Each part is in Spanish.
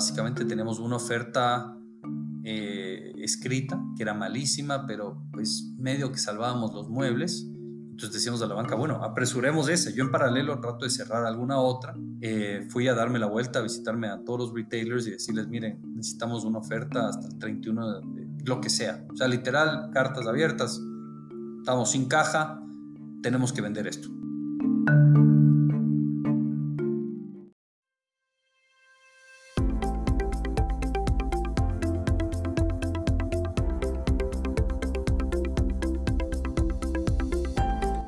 Básicamente tenemos una oferta eh, escrita que era malísima, pero pues medio que salvábamos los muebles. Entonces decíamos a la banca, bueno, apresuremos ese. Yo en paralelo trato de cerrar alguna otra. Eh, fui a darme la vuelta, a visitarme a todos los retailers y decirles, miren, necesitamos una oferta hasta el 31 de, lo que sea. O sea, literal, cartas abiertas. Estamos sin caja, tenemos que vender esto.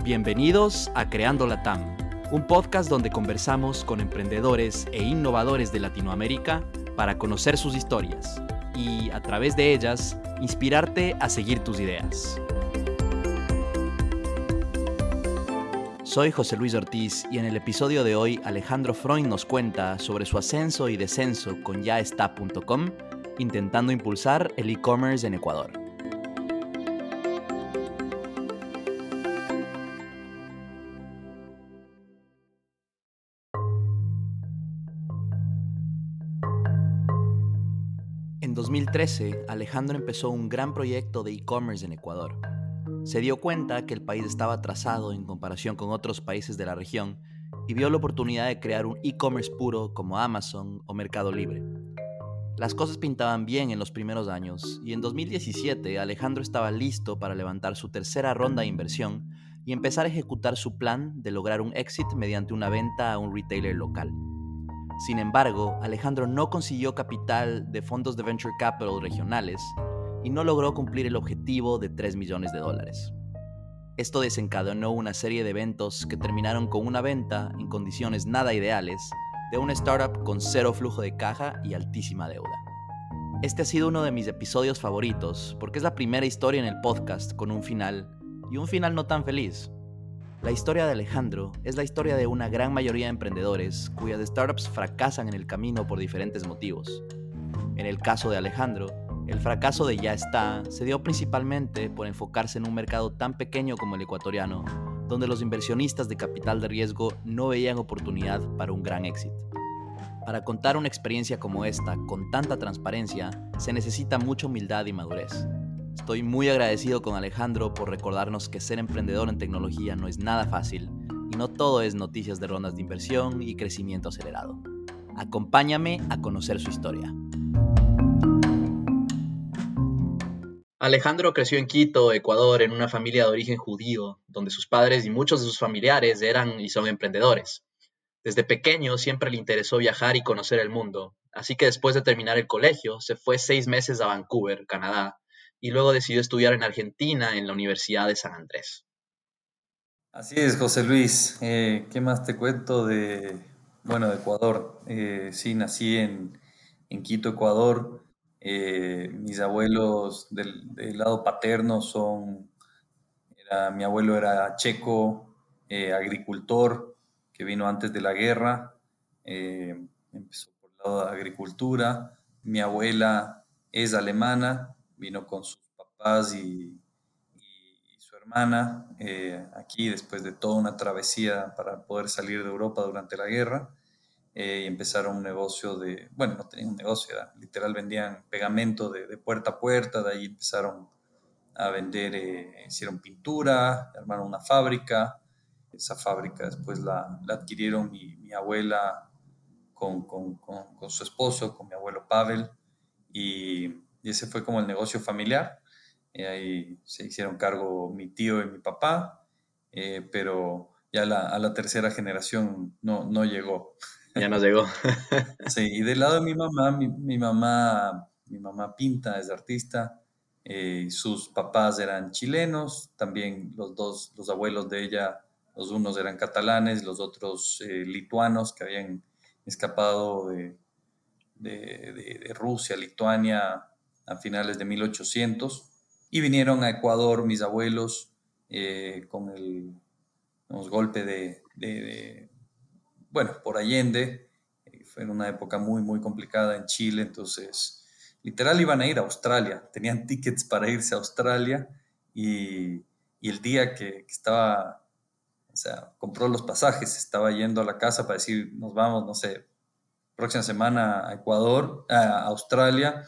Bienvenidos a Creando la TAM, un podcast donde conversamos con emprendedores e innovadores de Latinoamérica para conocer sus historias y, a través de ellas, inspirarte a seguir tus ideas. Soy José Luis Ortiz y en el episodio de hoy Alejandro Freund nos cuenta sobre su ascenso y descenso con yaestá.com, intentando impulsar el e-commerce en Ecuador. En 2013, Alejandro empezó un gran proyecto de e-commerce en Ecuador. Se dio cuenta que el país estaba atrasado en comparación con otros países de la región y vio la oportunidad de crear un e-commerce puro como Amazon o Mercado Libre. Las cosas pintaban bien en los primeros años y en 2017 Alejandro estaba listo para levantar su tercera ronda de inversión y empezar a ejecutar su plan de lograr un exit mediante una venta a un retailer local. Sin embargo, Alejandro no consiguió capital de fondos de venture capital regionales y no logró cumplir el objetivo de 3 millones de dólares. Esto desencadenó una serie de eventos que terminaron con una venta en condiciones nada ideales de una startup con cero flujo de caja y altísima deuda. Este ha sido uno de mis episodios favoritos porque es la primera historia en el podcast con un final y un final no tan feliz. La historia de Alejandro es la historia de una gran mayoría de emprendedores cuyas startups fracasan en el camino por diferentes motivos. En el caso de Alejandro, el fracaso de Ya está se dio principalmente por enfocarse en un mercado tan pequeño como el ecuatoriano, donde los inversionistas de capital de riesgo no veían oportunidad para un gran éxito. Para contar una experiencia como esta con tanta transparencia, se necesita mucha humildad y madurez. Estoy muy agradecido con Alejandro por recordarnos que ser emprendedor en tecnología no es nada fácil y no todo es noticias de rondas de inversión y crecimiento acelerado. Acompáñame a conocer su historia. Alejandro creció en Quito, Ecuador, en una familia de origen judío, donde sus padres y muchos de sus familiares eran y son emprendedores. Desde pequeño siempre le interesó viajar y conocer el mundo, así que después de terminar el colegio se fue seis meses a Vancouver, Canadá, y luego decidió estudiar en Argentina en la Universidad de San Andrés. Así es, José Luis. Eh, ¿Qué más te cuento de, bueno, de Ecuador? Eh, sí, nací en, Quito, Ecuador. Eh, mis abuelos del, lado paterno son, mi abuelo era checo, agricultor, que vino antes de la guerra, empezó por el lado de agricultura. Mi abuela es alemana, vino con sus papás y, su hermana eh, aquí después de toda una travesía para poder salir de Europa durante la guerra. Eh, y empezaron un negocio de, bueno, no tenían un negocio, literal vendían pegamento de, puerta a puerta, de ahí empezaron a vender, eh, hicieron pintura, armaron una fábrica, esa fábrica después la, adquirieron mi, mi abuela con, con, con, con, su esposo, con mi abuelo Pavel, y y ese fue como el negocio familiar. Ahí se hicieron cargo mi tío y mi papá, eh, pero ya a la tercera generación no, no llegó. Ya no llegó. sí, y del lado de mi mamá, mi, mamá, mi mamá pinta, es artista, eh, sus papás eran chilenos, también los dos, los abuelos de ella, los unos eran catalanes, los otros eh, lituanos que habían escapado de, de, de Rusia, Lituania, a finales de 1800 y vinieron a Ecuador mis abuelos eh, con el golpe de, bueno, por Allende. Eh, fue en una época muy, muy complicada en Chile, entonces literal iban a ir a Australia, tenían tickets para irse a Australia y, el día que, estaba O sea, compró los pasajes, estaba yendo a la casa para decir, nos vamos, no sé, próxima semana a Ecuador, a Australia.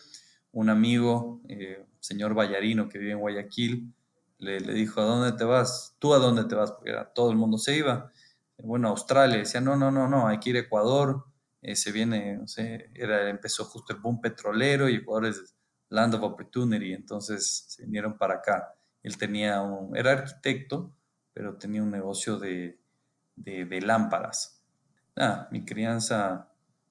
Un amigo, eh, señor Vallarino, que vive en Guayaquil, le, le, dijo, ¿a dónde te vas? ¿Tú a dónde te vas? Porque era, todo el mundo se iba. Bueno, Australia. Decía, no, no, no, no, hay que ir a Ecuador. Eh, se viene, no sé, era, empezó justo el boom petrolero y Ecuador es land of opportunity. Entonces se vinieron para acá. Él tenía un, era arquitecto, pero tenía un negocio de, de, lámparas. Ah, mi crianza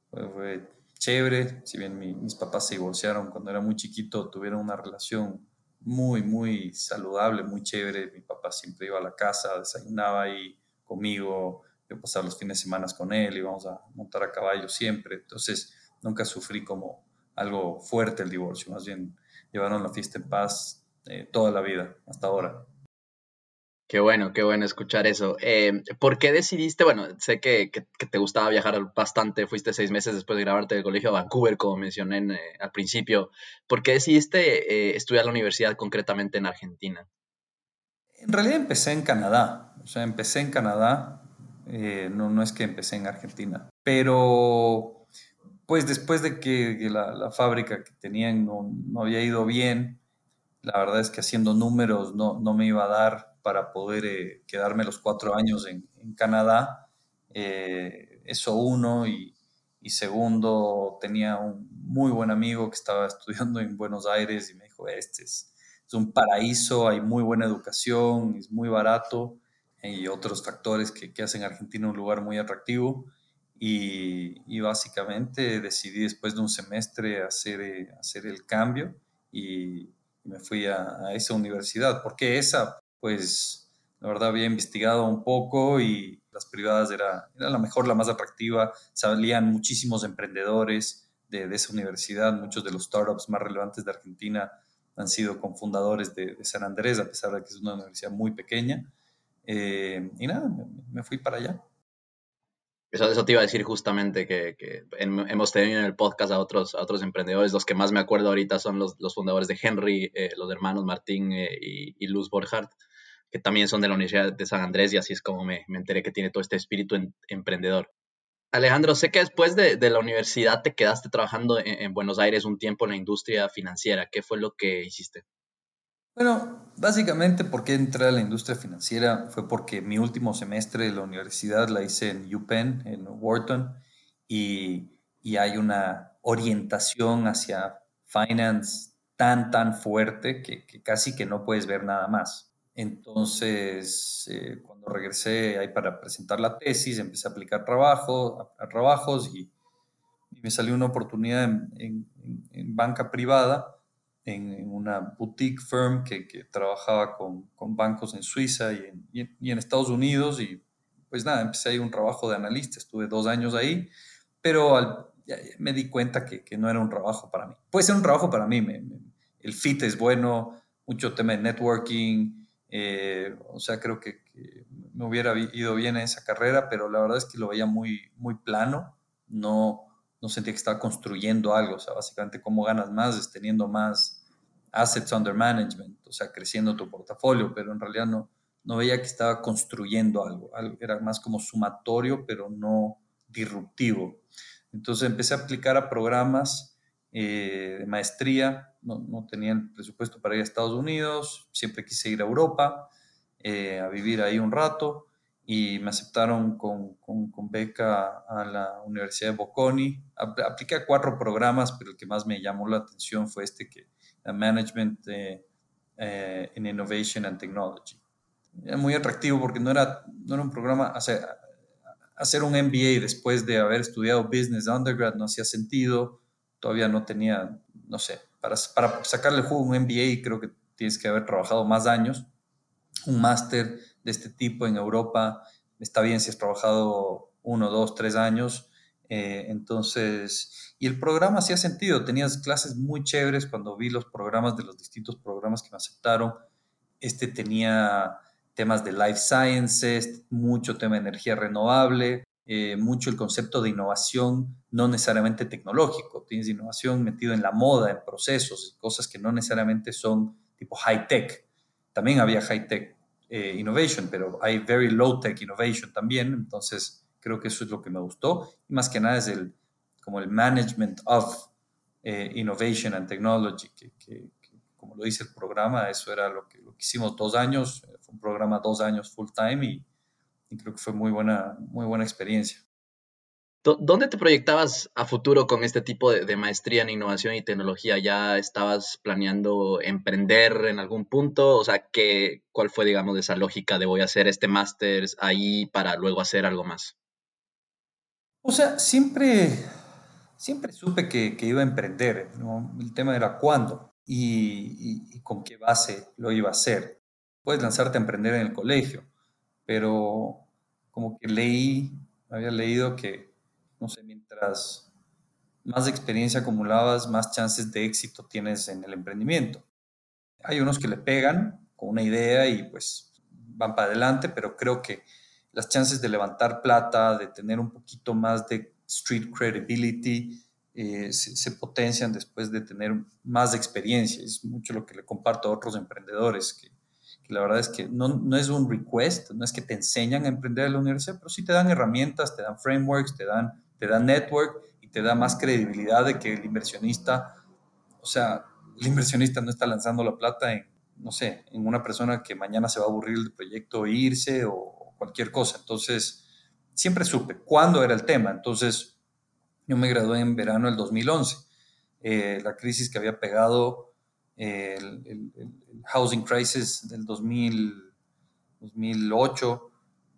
fue, chévere, si bien mis papás se divorciaron cuando era muy chiquito, tuvieron una relación muy, muy saludable, muy chévere. Mi papá siempre iba a la casa, desayunaba ahí conmigo, yo pasaba los fines de semana con él, íbamos a montar a caballo siempre. Entonces, nunca sufrí como algo fuerte el divorcio, más bien llevaron la fiesta en paz eh, toda la vida, hasta ahora. Qué bueno, qué bueno escuchar eso. Eh, ¿Por qué decidiste, bueno, sé que, te gustaba viajar bastante, fuiste seis meses después de grabarte del colegio a Vancouver, como mencioné eh, al principio. ¿Por qué decidiste estudiar la universidad concretamente en Argentina? En realidad empecé en Canadá, o sea, empecé en Canadá, no, no es que empecé en Argentina, pero pues después de que, la, fábrica que tenían no, no, había ido bien, la verdad es que haciendo números no, no me iba a dar para poder eh, quedarme los cuatro años en, Canadá. Eh, eso uno y, segundo, tenía un muy buen amigo que estaba estudiando en Buenos Aires y me dijo, este es, un paraíso, hay muy buena educación, es muy barato y otros factores que, que hacen Argentina un lugar muy atractivo. Y, básicamente decidí después de un semestre hacer, eh, hacer el cambio y, me fui a, a, esa universidad. ¿Por qué esa? pues la verdad había investigado un poco y las privadas era, era la mejor, la más atractiva. Salían muchísimos emprendedores de, de, esa universidad, muchos de los startups más relevantes de Argentina han sido cofundadores de, de San Andrés, a pesar de que es una universidad muy pequeña. Eh, y nada, me, fui para allá. Eso, eso, te iba a decir justamente que, que hemos tenido en el podcast a otros, a otros emprendedores. Los que más me acuerdo ahorita son los, los fundadores de Henry, eh, los hermanos Martín eh, y, y, Luz Borchardt que también son de la Universidad de San Andrés y así es como me, me enteré que tiene todo este espíritu emprendedor. Alejandro, sé que después de, de la universidad te quedaste trabajando en, Buenos Aires un tiempo en la industria financiera. ¿Qué fue lo que hiciste? Bueno, básicamente porque entré a la industria financiera fue porque mi último semestre de la universidad la hice en UPenn, en Wharton, y, y hay una orientación hacia finance tan, tan fuerte que, casi que no puedes ver nada más. Entonces, eh, cuando regresé ahí para presentar la tesis, empecé a aplicar trabajo, trabajos y, me salió una oportunidad en, banca privada, en, una boutique firm que, trabajaba con, bancos en Suiza y, en, Estados Unidos. Y pues nada, empecé ahí un trabajo de analista, estuve dos años ahí, pero me di cuenta que, no era un trabajo para mí. Puede ser un trabajo para mí, el fit es bueno, mucho tema de networking eh, o sea, creo que, me hubiera ido bien en esa carrera, pero la verdad es que lo veía muy, muy plano. No, no sentía que estaba construyendo algo. O sea, básicamente, ¿cómo ganas más? Es teniendo más assets under management, o sea, creciendo tu portafolio, pero en realidad no, no veía que estaba construyendo algo. era más como sumatorio, pero no disruptivo. Entonces empecé a aplicar a programas eh, de maestría, no, no, tenía el presupuesto para ir a Estados Unidos, siempre quise ir a Europa eh, a vivir ahí un rato y me aceptaron con, con, beca a la Universidad de Bocconi. Apliqué a cuatro programas, pero el que más me llamó la atención fue este que Management eh, in Innovation and Technology. Era muy atractivo porque no era, no era un programa, hacer, hacer un MBA después de haber estudiado Business Undergrad no hacía sentido todavía no tenía, no sé, para, para sacarle juego un MBA creo que tienes que haber trabajado más años. Un máster de este tipo en Europa está bien si has trabajado uno, dos, tres años. Eh, entonces, y el programa hacía sentido, tenías clases muy chéveres cuando vi los programas de los distintos programas que me aceptaron. Este tenía temas de life sciences, mucho tema de energía renovable, eh, mucho el concepto de innovación, no necesariamente tecnológico. Tienes innovación metido en la moda, en procesos, cosas que no necesariamente son tipo high tech. También había high tech eh, innovation, pero hay very low tech innovation también, entonces creo que eso es lo que me gustó. Y más que nada es el, como el management of eh, innovation and technology, que, como lo dice el programa, eso era lo que, lo que hicimos dos años, fue un programa dos años full time y, y creo que fue muy buena, muy buena experiencia. ¿Dónde te proyectabas a futuro con este tipo de, maestría en innovación y tecnología? ¿Ya estabas planeando emprender en algún punto? O sea, ¿qué, ¿cuál fue, digamos, esa lógica de voy a hacer este máster ahí para luego hacer algo más? O sea, siempre, siempre supe que, iba a emprender. El tema era cuándo y, con qué base lo iba a hacer. Puedes lanzarte a emprender en el colegio, pero como que leí, había leído que no mientras más experiencia acumulabas, más chances de éxito tienes en el emprendimiento. Hay unos que le pegan con una idea y pues van para adelante, pero creo que las chances de levantar plata, de tener un poquito más de street credibility, eh, se, potencian después de tener más experiencia. Es mucho lo que le comparto a otros emprendedores, que, la verdad es que no, no, es un request, no es que te enseñan a emprender en la universidad, pero sí te dan herramientas, te dan frameworks, te dan te da network y te da más credibilidad de que el inversionista, o sea, el inversionista no está lanzando la plata en, no sé, en una persona que mañana se va a aburrir del proyecto e irse o cualquier cosa. Entonces, siempre supe cuándo era el tema. Entonces, yo me gradué en verano del 2011. Eh, la crisis que había pegado eh, el, housing crisis del 2000, 2008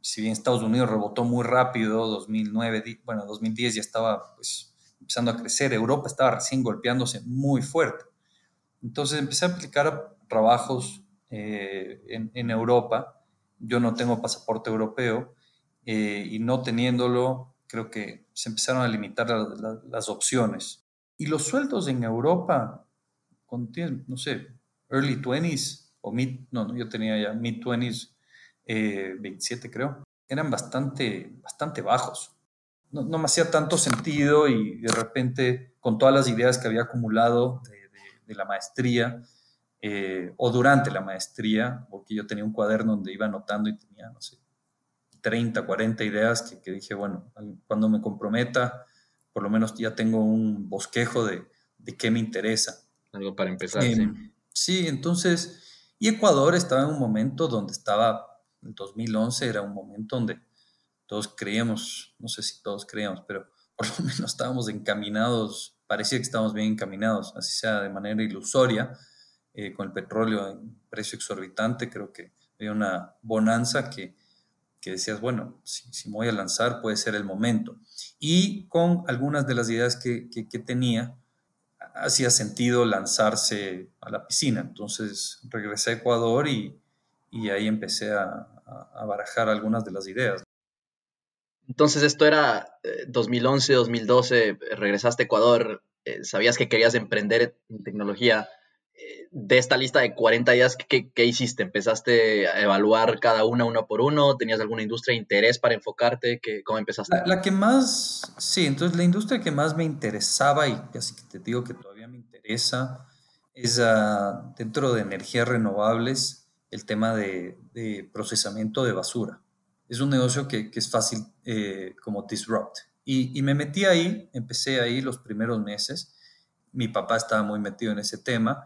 si bien Estados Unidos rebotó muy rápido, 2009, bueno, 2010 ya estaba pues, empezando a crecer, Europa estaba recién golpeándose muy fuerte. Entonces empecé a aplicar trabajos eh, en, Europa. Yo no tengo pasaporte europeo eh, y no teniéndolo, creo que se empezaron a limitar las opciones. Y los sueldos en Europa, con, no sé, early 20s o mid, no, no yo tenía ya mid 20s, 27 eh, creo, eran bastante, bastante bajos. No, no, me hacía tanto sentido y de repente con todas las ideas que había acumulado de, la maestría eh, o durante la maestría, porque yo tenía un cuaderno donde iba anotando y tenía, no sé, 30, 40 ideas que, que dije, bueno, cuando me comprometa, por lo menos ya tengo un bosquejo de, de qué me interesa. Algo para empezar. Em, sí. sí, entonces, y Ecuador estaba en un momento donde estaba el 2011 era un momento donde todos creíamos, no sé si todos creíamos, pero por lo menos estábamos encaminados, parecía que estábamos bien encaminados, así sea de manera ilusoria, eh, con el petróleo en precio exorbitante, creo que había una bonanza que, que decías, bueno, si, si, me voy a lanzar puede ser el momento. Y con algunas de las ideas que, que, que tenía, hacía sentido lanzarse a la piscina. Entonces regresé a Ecuador y, y ahí empecé a, a, barajar algunas de las ideas. Entonces esto era 2011, eh, 2012, regresaste a Ecuador, eh, sabías que querías emprender en tecnología. Eh, de esta lista de 40 ideas, ¿qué, ¿qué, hiciste? ¿Empezaste a evaluar cada una uno por uno? ¿Tenías alguna industria de interés para enfocarte? ¿Qué, ¿Cómo empezaste? La, que más, sí, entonces la industria que más me interesaba y casi que te digo que todavía me interesa es uh, dentro de energías renovables el tema de, procesamiento de basura. Es un negocio que, es fácil eh, como disrupt. Y, me metí ahí, empecé ahí los primeros meses. Mi papá estaba muy metido en ese tema.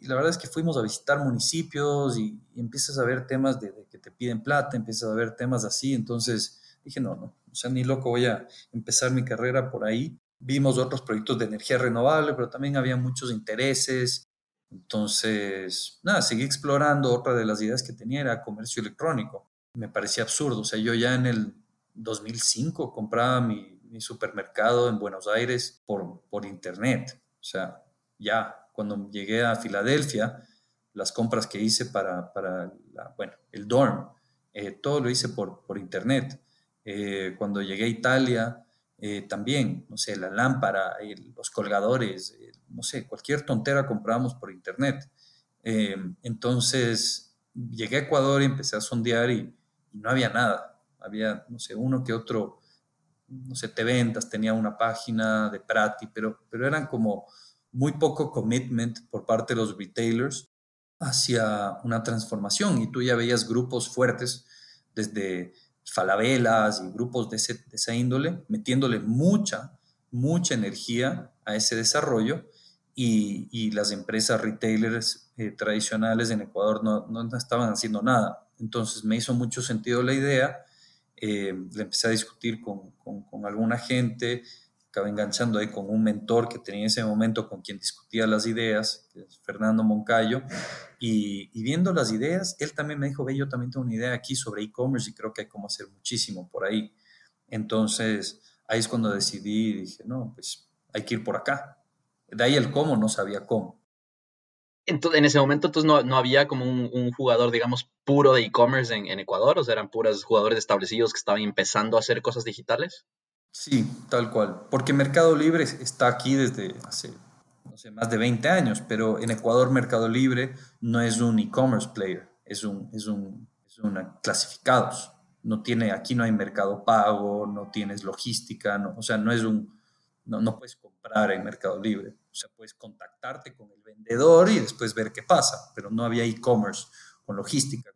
Y la verdad es que fuimos a visitar municipios y, empiezas a ver temas de, que te piden plata, empiezas a ver temas así. Entonces dije, no, no, o sea, ni loco voy a empezar mi carrera por ahí. Vimos otros proyectos de energía renovable, pero también había muchos intereses. Entonces, nada, seguí explorando. Otra de las ideas que tenía era comercio electrónico. Me parecía absurdo. O sea, yo ya en el 2005 compraba mi, supermercado en Buenos Aires por, por internet. O sea, ya cuando llegué a Filadelfia, las compras que hice para, para bueno, el dorm, eh, todo lo hice por, por internet. Eh, cuando llegué a Italia, eh, también, no sé, la lámpara, los colgadores, no sé, cualquier tontera comprábamos por internet. Eh, entonces llegué a Ecuador y empecé a sondear y, no había nada. Había, no sé, uno que otro, no sé, te ventas, tenía una página de Prati, pero, pero eran como muy poco commitment por parte de los retailers. hacia una transformación y tú ya veías grupos fuertes desde falabelas y grupos de, esa índole, metiéndole mucha, mucha energía a ese desarrollo y, las empresas retailers eh, tradicionales en Ecuador no, no, estaban haciendo nada. Entonces me hizo mucho sentido la idea, eh, le empecé a discutir con, con, alguna gente, acabé enganchando ahí con un mentor que tenía en ese momento con quien discutía las ideas, Fernando Moncayo, y, viendo las ideas, él también me dijo, ve, yo también tengo una idea aquí sobre e-commerce y creo que hay como hacer muchísimo por ahí. Entonces, ahí es cuando decidí dije, no, pues hay que ir por acá. De ahí el cómo, no sabía cómo. Entonces, en ese momento, entonces no, no había como un, jugador, digamos, puro de e-commerce en, en, Ecuador, o sea, eran puros jugadores establecidos que estaban empezando a hacer cosas digitales. Sí, tal cual. Porque Mercado Libre está aquí desde hace, no sé, más de 20 años, pero en Ecuador Mercado Libre no es un e-commerce player, es un, es un, es una clasificados. No tiene, aquí no hay mercado pago, no tienes logística, no, o sea, no es un, no, no puedes en Mercado Libre. O sea, puedes contactarte con el vendedor y después ver qué pasa, pero no había e-commerce con logística,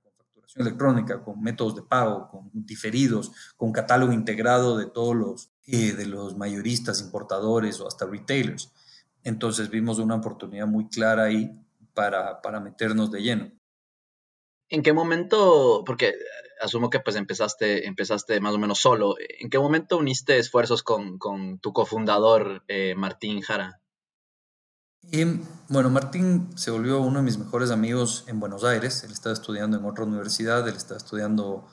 electrónica, con métodos de pago, con diferidos, con catálogo integrado de todos los, eh, de los mayoristas, importadores o hasta retailers. Entonces vimos una oportunidad muy clara ahí para, para meternos de lleno. ¿En qué momento, porque asumo que pues empezaste, empezaste más o menos solo, ¿en qué momento uniste esfuerzos con, con tu cofundador eh, Martín Jara? Y bueno, Martín se volvió uno de mis mejores amigos en Buenos Aires. Él estaba estudiando en otra universidad, él estaba estudiando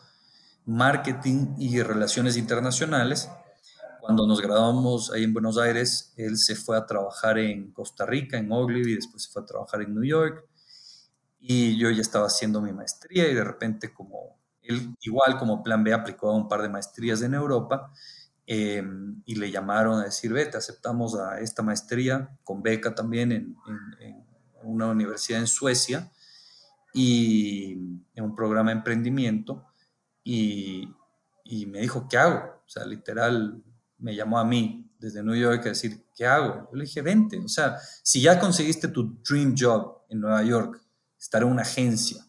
marketing y relaciones internacionales. Cuando nos graduamos ahí en Buenos Aires, él se fue a trabajar en Costa Rica, en Ogilvy, después se fue a trabajar en New York. Y yo ya estaba haciendo mi maestría y de repente como él, igual como plan B, aplicó a un par de maestrías en Europa Em, y le llamaron a decir, vete, aceptamos a esta maestría con beca también en, una universidad en Suecia y en un programa de emprendimiento y, y, me dijo, ¿qué hago? O sea, literal, me llamó a mí desde New York a decir, ¿qué hago? Yo le dije, vente, o sea, si ya conseguiste tu dream job en Nueva York, estar en una agencia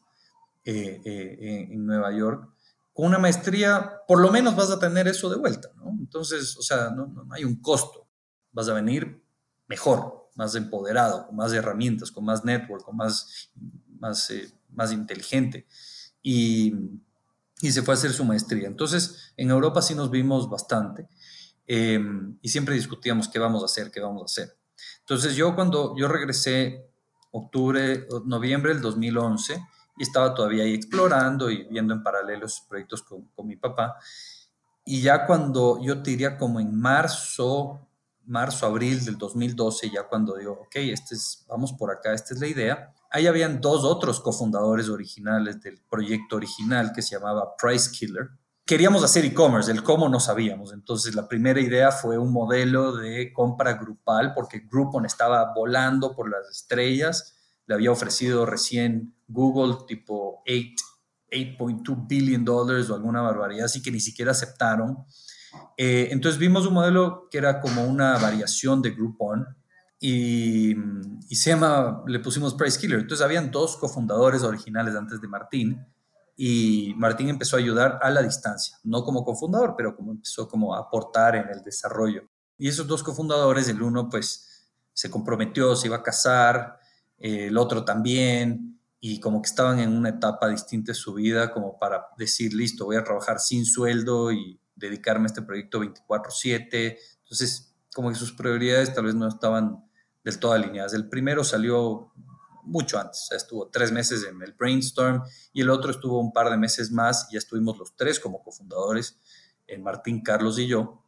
eh, eh, en Nueva York, con una maestría, por lo menos vas a tener eso de vuelta, ¿no? Entonces, o sea, no, no, hay un costo. Vas a venir mejor, más empoderado, con más herramientas, con más network, con más, más, eh, más inteligente. Y, y, se fue a hacer su maestría. Entonces, en Europa sí nos vimos bastante em, y siempre discutíamos qué vamos a hacer, qué vamos a hacer. Entonces, yo cuando yo regresé octubre, noviembre del 2011, y estaba todavía ahí explorando y viendo en paralelo esos proyectos con, con mi papá. Y ya cuando yo te diría como en marzo, marzo, abril del 2012, ya cuando digo, ok, este es, vamos por acá, esta es la idea, ahí habían dos otros cofundadores originales del proyecto original que se llamaba Price Killer. Queríamos hacer e-commerce, el cómo no sabíamos. Entonces la primera idea fue un modelo de compra grupal porque Groupon estaba volando por las estrellas le había ofrecido recién Google tipo 8.2 billion dollars o alguna barbaridad, así que ni siquiera aceptaron. Eh, entonces vimos un modelo que era como una variación de Groupon y, y se llama, le pusimos Price Killer. Entonces habían dos cofundadores originales antes de Martín y Martín empezó a ayudar a la distancia, no como cofundador, pero como empezó como a aportar en el desarrollo. Y esos dos cofundadores, el uno pues se comprometió, se iba a casar, el otro también, y como que estaban en una etapa distinta de su vida, como para decir, listo, voy a trabajar sin sueldo y dedicarme a este proyecto 24/7. Entonces, como que sus prioridades tal vez no estaban del todo alineadas. El primero salió mucho antes, estuvo tres meses en el brainstorm y el otro estuvo un par de meses más y ya estuvimos los tres como cofundadores, eh, Martín, Carlos y yo.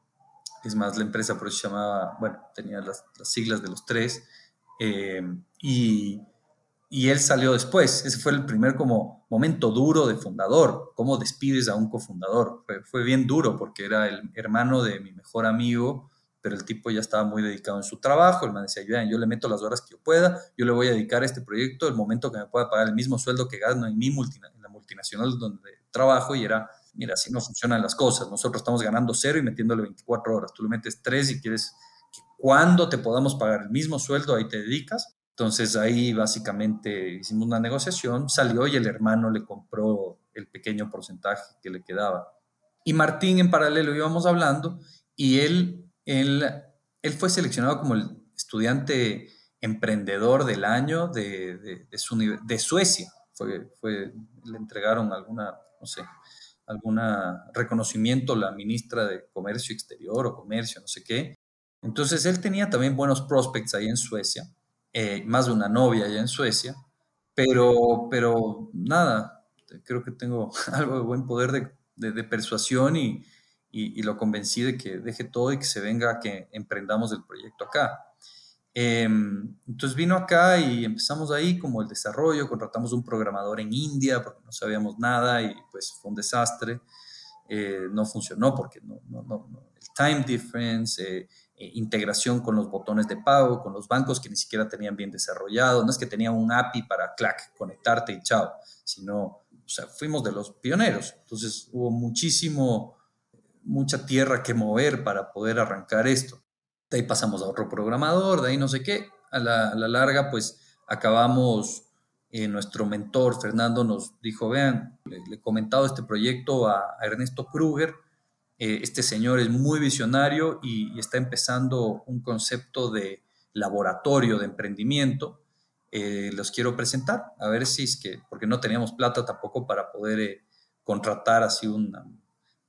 Es más, la empresa por eso se llamaba, bueno, tenía las siglas de los tres. Eh, y, él salió después. Ese fue el primer como momento duro de fundador. ¿Cómo despides a un cofundador? Fue, bien duro porque era el hermano de mi mejor amigo, pero el tipo ya estaba muy dedicado en su trabajo. El man decía, yo le meto las horas que yo pueda, yo le voy a dedicar a este proyecto el momento que me pueda pagar el mismo sueldo que gano en, mi en la multinacional donde trabajo y era, mira, así no funcionan las cosas. Nosotros estamos ganando cero y metiéndole 24 horas. Tú le metes tres y quieres que cuando te podamos pagar el mismo sueldo, ahí te dedicas Entonces ahí básicamente hicimos una negociación, salió y el hermano le compró el pequeño porcentaje que le quedaba. Y Martín en paralelo íbamos hablando y él, él, él fue seleccionado como el estudiante emprendedor del año de, de, de, de Suecia. Fue, fue, le entregaron alguna, no sé, algún reconocimiento la ministra de Comercio Exterior o Comercio, no sé qué. Entonces él tenía también buenos prospects ahí en Suecia, eh, más de una novia allá en Suecia, pero, pero nada, creo que tengo algo de buen poder de, de, persuasión y, y, lo convencí de que deje todo y que se venga, que emprendamos el proyecto acá. Eh, entonces vino acá y empezamos ahí como el desarrollo, contratamos un programador en India porque no sabíamos nada y pues fue un desastre. Eh, no funcionó porque no, no, no, el time difference, eh, integración con los botones de pago, con los bancos que ni siquiera tenían bien desarrollado, no es que tenían un API para clac, conectarte y chao, sino, o sea, fuimos de los pioneros. Entonces hubo muchísimo, mucha tierra que mover para poder arrancar esto de ahí pasamos a otro programador, de ahí no sé qué. A la, larga, pues acabamos, eh, nuestro mentor Fernando nos dijo, vean, le he comentado este proyecto a, a Ernesto Kruger, eh, este señor es muy visionario y, está empezando un concepto de laboratorio de emprendimiento. Eh, los quiero presentar, a ver si es que, porque no teníamos plata tampoco para poder eh, contratar así una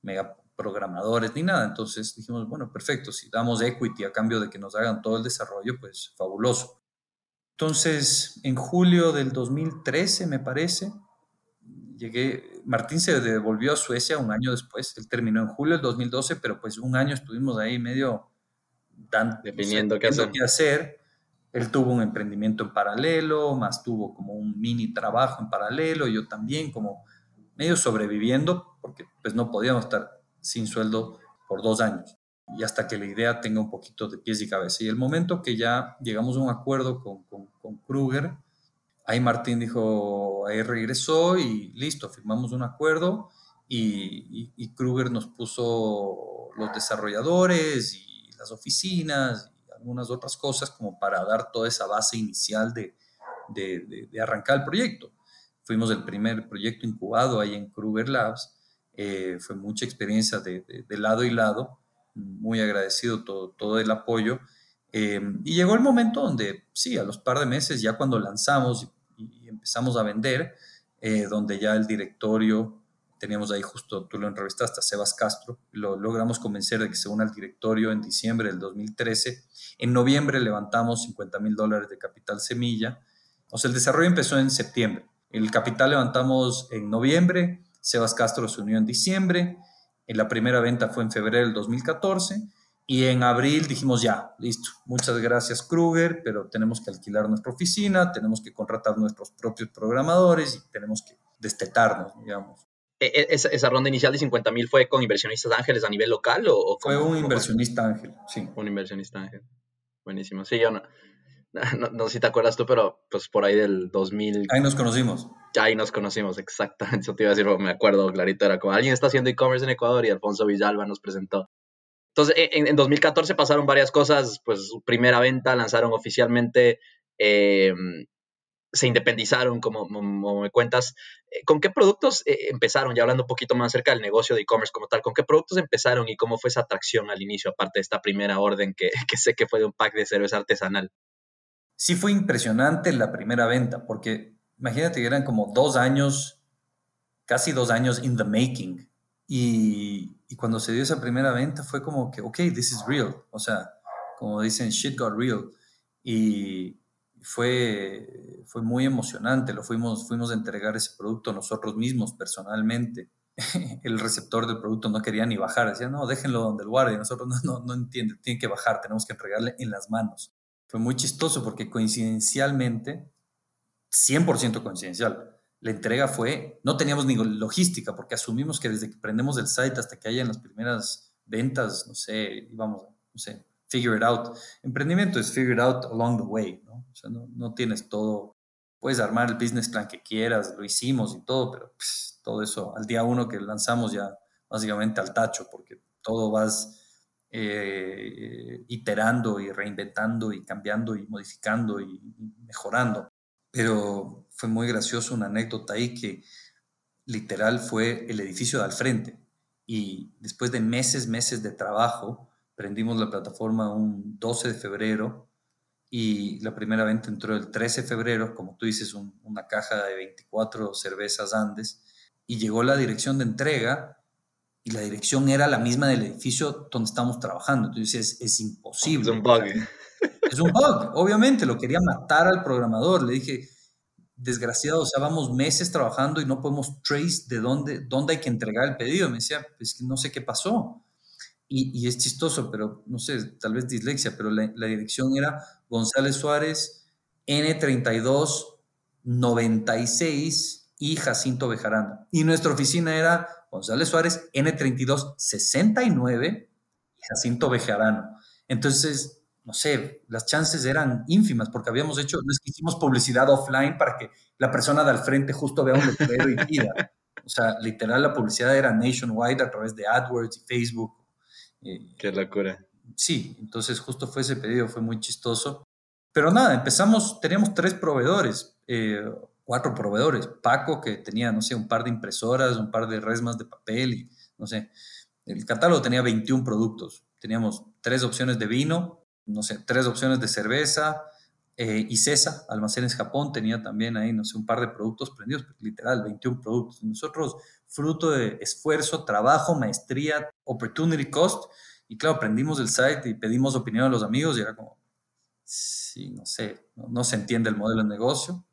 mega programadores ni nada. Entonces dijimos, bueno, perfecto, si damos equity a cambio de que nos hagan todo el desarrollo, pues fabuloso. Entonces, en julio del 2013, me parece, llegué, Martín se devolvió a Suecia un año después, él terminó en julio del 2012, pero pues un año estuvimos ahí medio dan, definiendo qué, hacer. qué hacer. Él tuvo un emprendimiento en paralelo, más tuvo como un mini trabajo en paralelo, yo también como medio sobreviviendo, porque pues no podíamos estar sin sueldo por dos años y hasta que la idea tenga un poquito de pies y cabeza. Y el momento que ya llegamos a un acuerdo con, con, con Kruger, ahí Martín dijo, ahí regresó y listo, firmamos un acuerdo y, y, Kruger nos puso los desarrolladores y las oficinas y algunas otras cosas como para dar toda esa base inicial de, de, arrancar el proyecto. Fuimos el primer proyecto incubado ahí en Kruger Labs eh, fue mucha experiencia de, de, de, lado y lado, muy agradecido todo, todo el apoyo. Eh, y llegó el momento donde, sí, a los par de meses, ya cuando lanzamos y, y empezamos a vender, eh, donde ya el directorio, teníamos ahí justo, tú lo entrevistaste, a Sebas Castro, lo logramos convencer de que se una al directorio en diciembre del 2013. En noviembre levantamos 50 mil dólares de capital semilla. O sea, el desarrollo empezó en septiembre. El capital levantamos en noviembre, Sebas Castro se unió en diciembre, en la primera venta fue en febrero del 2014 y en abril dijimos ya, listo, muchas gracias Kruger, pero tenemos que alquilar nuestra oficina, tenemos que contratar nuestros propios programadores y tenemos que destetarnos, digamos. E, e, ¿Esa, esa ronda inicial de 50 mil fue con inversionistas ángeles a nivel local o, o Fue un inversionista ángel, sí. Un inversionista ángel. Buenísimo. Sí, yo no, no, no, sé si te acuerdas tú, pero pues por ahí del 2000. Ahí nos conocimos. Ahí nos conocimos, exactamente. Eso te iba a decir, me acuerdo clarito. Era como alguien está haciendo e-commerce en Ecuador y Alfonso Villalba nos presentó. Entonces, en, en 2014 pasaron varias cosas. Pues primera venta, lanzaron oficialmente, eh, se independizaron, como, me cuentas. Eh, ¿Con qué productos eh, empezaron? Ya hablando un poquito más acerca del negocio de e-commerce como tal, ¿con qué productos empezaron y cómo fue esa atracción al inicio, aparte de esta primera orden que, que sé que fue de un pack de cerveza artesanal? sí fue impresionante la primera venta, porque imagínate que eran como dos años, casi dos años in the making. Y, cuando se dio esa primera venta fue como que, ok, this is real. O sea, como dicen, shit got real. Y fue, fue muy emocionante. Lo fuimos, fuimos a entregar ese producto nosotros mismos personalmente. El receptor del producto no quería ni bajar. Decía, no, déjenlo donde el guardia. Nosotros no, no, no entiende, tiene que bajar, tenemos que entregarle en las manos fue muy chistoso porque coincidencialmente, 100% coincidencial, la entrega fue, no teníamos ni logística porque asumimos que desde que prendemos el site hasta que hayan las primeras ventas, no sé, íbamos, no sé, figure it out. Emprendimiento es figure it out along the way, ¿no? O sea, no, no tienes todo, puedes armar el business plan que quieras, lo hicimos y todo, pero pues, todo eso al día uno que lanzamos ya básicamente al tacho porque todo vas eh, iterando y reinventando y cambiando y modificando y mejorando. Pero fue muy gracioso una anécdota ahí que literal fue el edificio de al frente. Y después de meses, meses de trabajo, prendimos la plataforma un 12 de febrero y la primera venta entró el 13 de febrero, como tú dices, una caja de 24 cervezas Andes, y llegó la dirección de entrega y la dirección era la misma del edificio donde estamos trabajando. Entonces es, es imposible. Es un bug. Es un bug, obviamente, lo quería matar al programador. Le dije, desgraciado, o sea, vamos meses trabajando y no podemos trace de dónde, dónde hay que entregar el pedido. Me decía, pues que no sé qué pasó. Y, es chistoso, pero no sé, tal vez dislexia, pero la, la dirección era González Suárez, N3296 y Jacinto Bejarano. Y nuestra oficina era González Suárez, N3269 y Jacinto Bejarano. Entonces, no sé, las chances eran ínfimas porque habíamos hecho, no es que hicimos publicidad offline para que la persona de al frente justo vea un letrero y pida. O sea, literal la publicidad era nationwide a través de AdWords y Facebook. Eh, Qué locura. Sí, entonces justo fue ese pedido, fue muy chistoso. Pero nada, empezamos, teníamos tres proveedores, eh, cuatro proveedores. Paco, que tenía, no sé, un par de impresoras, un par de resmas de papel y, no sé, el catálogo tenía 21 productos. Teníamos tres opciones de vino, no sé, tres opciones de cerveza, eh, y CESA, Almacenes Japón, tenía también ahí, no sé, un par de productos prendidos, literal, 21 productos. nosotros, fruto de esfuerzo, trabajo, maestría, opportunity cost, y claro, prendimos el site y pedimos opinión a los amigos y era como, sí, no sé, no, se entiende el modelo de negocio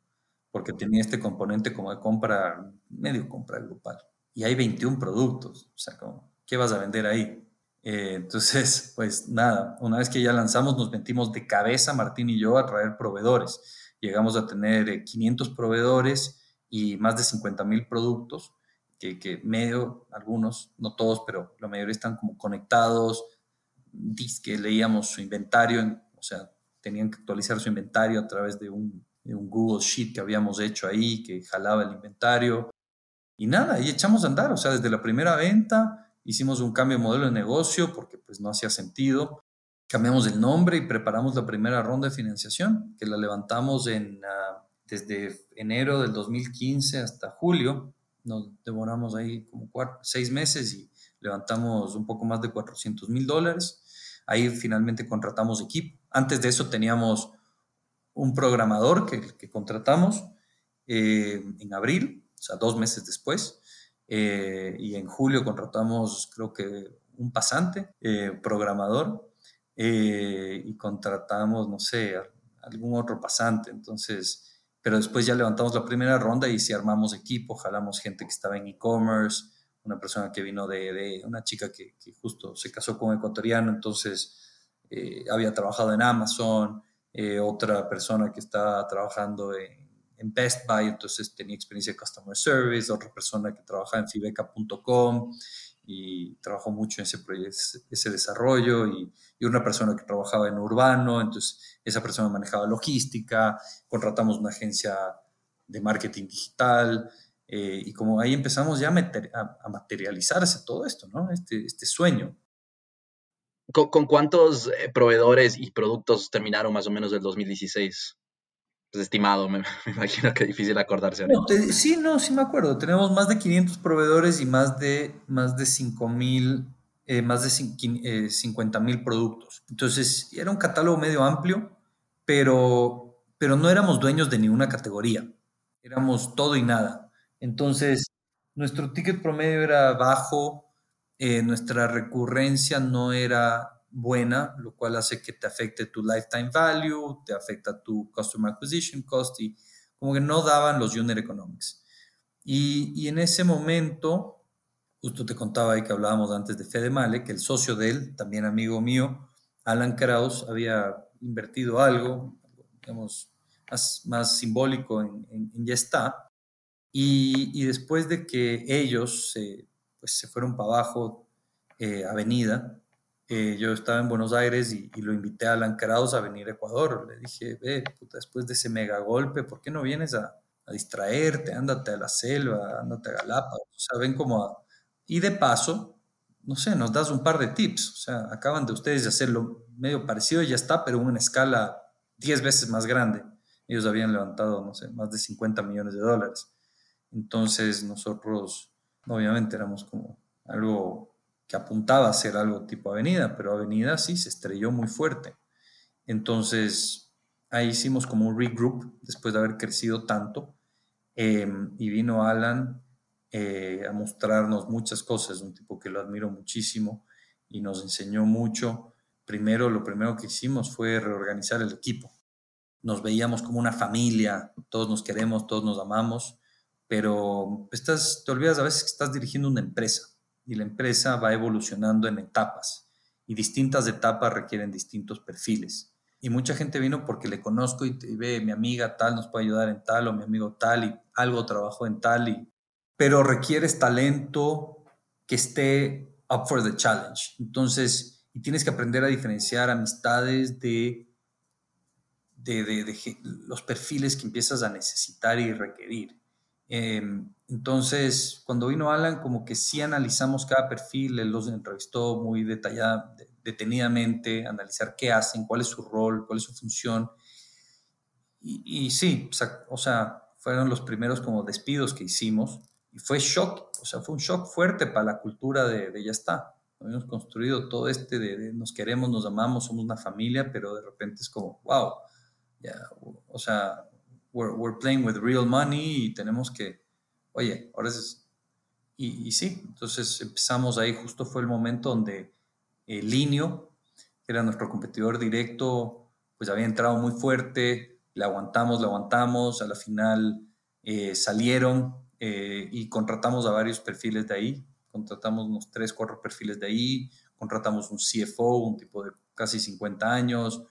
porque tenía este componente como de compra, medio compra grupal. Y hay 21 productos, o sea, como, ¿qué vas a vender ahí? Eh, entonces, pues nada, una vez que ya lanzamos, nos metimos de cabeza, Martín y yo, a traer proveedores. Llegamos a tener 500 eh, proveedores y más de 50 mil productos, que, medio, algunos, no todos, pero la mayoría están como conectados, que leíamos su inventario, o sea, tenían que actualizar su inventario a través de un, de un Google Sheet que habíamos hecho ahí, que jalaba el inventario. Y nada, y echamos a andar, o sea, desde la primera venta hicimos un cambio de modelo de negocio porque pues no hacía sentido. Cambiamos el nombre y preparamos la primera ronda de financiación, que la levantamos en, uh, desde enero del 2015 hasta julio. Nos demoramos ahí como cuatro, seis meses y levantamos un poco más de 400 mil dólares. Ahí finalmente contratamos equipo. Antes de eso teníamos un programador que, que contratamos eh, en abril, o sea, dos meses después. Eh, y en julio contratamos, creo que un pasante, eh, programador, eh, y contratamos, no sé, algún otro pasante. Entonces, pero después ya levantamos la primera ronda y si armamos equipo, jalamos gente que estaba en e-commerce, una persona que vino de, de una chica que, que, justo se casó con un ecuatoriano, entonces había trabajado en Amazon, otra persona que estaba trabajando en en Best Buy, entonces tenía experiencia de Customer Service, otra persona que trabajaba en fibeca.com y trabajó mucho en ese, desarrollo y, una persona que trabajaba en Urbano, entonces esa persona manejaba logística, contratamos una agencia de marketing digital eh, y como ahí empezamos ya a, a, materializarse todo esto, ¿no? Este, este sueño. ¿Con, ¿Con, cuántos eh, proveedores y productos terminaron más o menos el 2016? Pues, estimado, me, imagino que difícil acordarse. No, sí, no, sí me acuerdo. Tenemos más de 500 proveedores y más de, más de 5 mil, eh, más de 50 eh, productos. Entonces, era un catálogo medio amplio, pero, pero no éramos dueños de ninguna categoría. Éramos todo y nada. Entonces, nuestro ticket promedio era bajo, eh, nuestra recurrencia no era buena, lo cual hace que te afecte tu lifetime value, te afecta tu customer acquisition cost y como que no daban los unit economics. Y, y en ese momento, justo te contaba ahí que hablábamos antes de Fede Male, que el socio de él, también amigo mío, Alan Kraus, había invertido algo, digamos, más, más simbólico en, en, en Ya está. Y, y, después de que ellos se, pues se fueron para abajo, eh, Avenida, eh, yo estaba en Buenos Aires y, lo invité a Alan Kraus a venir a Ecuador. Le dije, ve, puta, después de ese mega golpe, ¿por qué no vienes a, a, distraerte? Ándate a la selva, ándate a Galápagos. O sea, ven como a... Y de paso, no sé, nos das un par de tips. O sea, acaban de ustedes de hacerlo medio parecido ya está, pero en una escala 10 veces más grande. Ellos habían levantado, no sé, más de 50 millones de dólares. Entonces nosotros, obviamente, éramos como algo que apuntaba a ser algo tipo Avenida, pero Avenida sí se estrelló muy fuerte. Entonces ahí hicimos como un regroup después de haber crecido tanto. Em, y vino Alan eh, a mostrarnos muchas cosas, un tipo que lo admiro muchísimo y nos enseñó mucho. Primero, lo primero que hicimos fue reorganizar el equipo. Nos veíamos como una familia, todos nos queremos, todos nos amamos, pero estás, te olvidas a veces que estás dirigiendo una empresa y la empresa va evolucionando en etapas y distintas etapas requieren distintos perfiles. Y mucha gente vino porque le conozco y, y ve, mi amiga tal nos puede ayudar en tal o mi amigo tal y algo trabajó en tal y pero requieres talento que esté up for the challenge. Entonces, y tienes que aprender a diferenciar amistades de, de, los perfiles que empiezas a necesitar y requerir. Em, entonces, cuando vino Alan, como que sí analizamos cada perfil, él los entrevistó muy detallada, detenidamente, analizar qué hacen, cuál es su rol, cuál es su función. Y, y sí, o sea, fueron los primeros como despidos que hicimos. Y fue shock, o sea, fue un shock fuerte para la cultura de, de ya está. Hemos construido todo este de, nos queremos, nos amamos, somos una familia, pero de repente es como, wow, ya, o sea, we're, we're, playing with real money y tenemos que, oye, ahora es... Y, y sí, entonces empezamos ahí, justo fue el momento donde el Linio, que era nuestro competidor directo, pues había entrado muy fuerte, le aguantamos, le aguantamos, a la final eh, salieron, eh, y contratamos a varios perfiles de ahí, contratamos unos tres, cuatro perfiles de ahí, contratamos un CFO, un tipo de casi 50 años,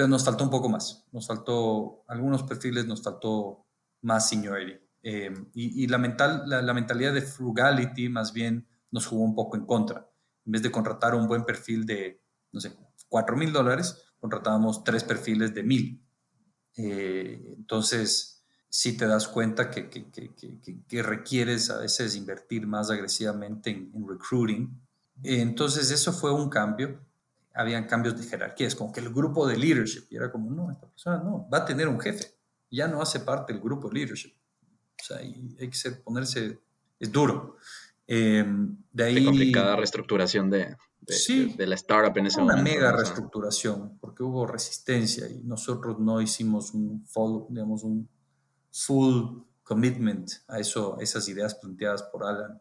pero nos faltó un poco más, nos faltó algunos perfiles, nos faltó más seniority. Eh, y, la, mental, la, mentalidad de frugality más bien nos jugó un poco en contra. En vez de contratar un buen perfil de, no sé, 4 mil dólares, contratábamos tres perfiles de mil. Eh, entonces, si te das cuenta que, que, que, que, requieres a veces invertir más agresivamente en, recruiting. Entonces eso fue un cambio. Habían cambios de jerarquía. Es como que el grupo de leadership, y era como, no, esta persona no, va a tener un jefe. Ya no hace parte del grupo de leadership. O sea, hay que ser, ponerse, es duro. Eh, de ahí... complicada reestructuración de, de, de, la startup en ese una momento. Una mega reestructuración, porque hubo resistencia y nosotros no hicimos un follow, digamos, un full commitment a, eso, esas ideas planteadas por Alan.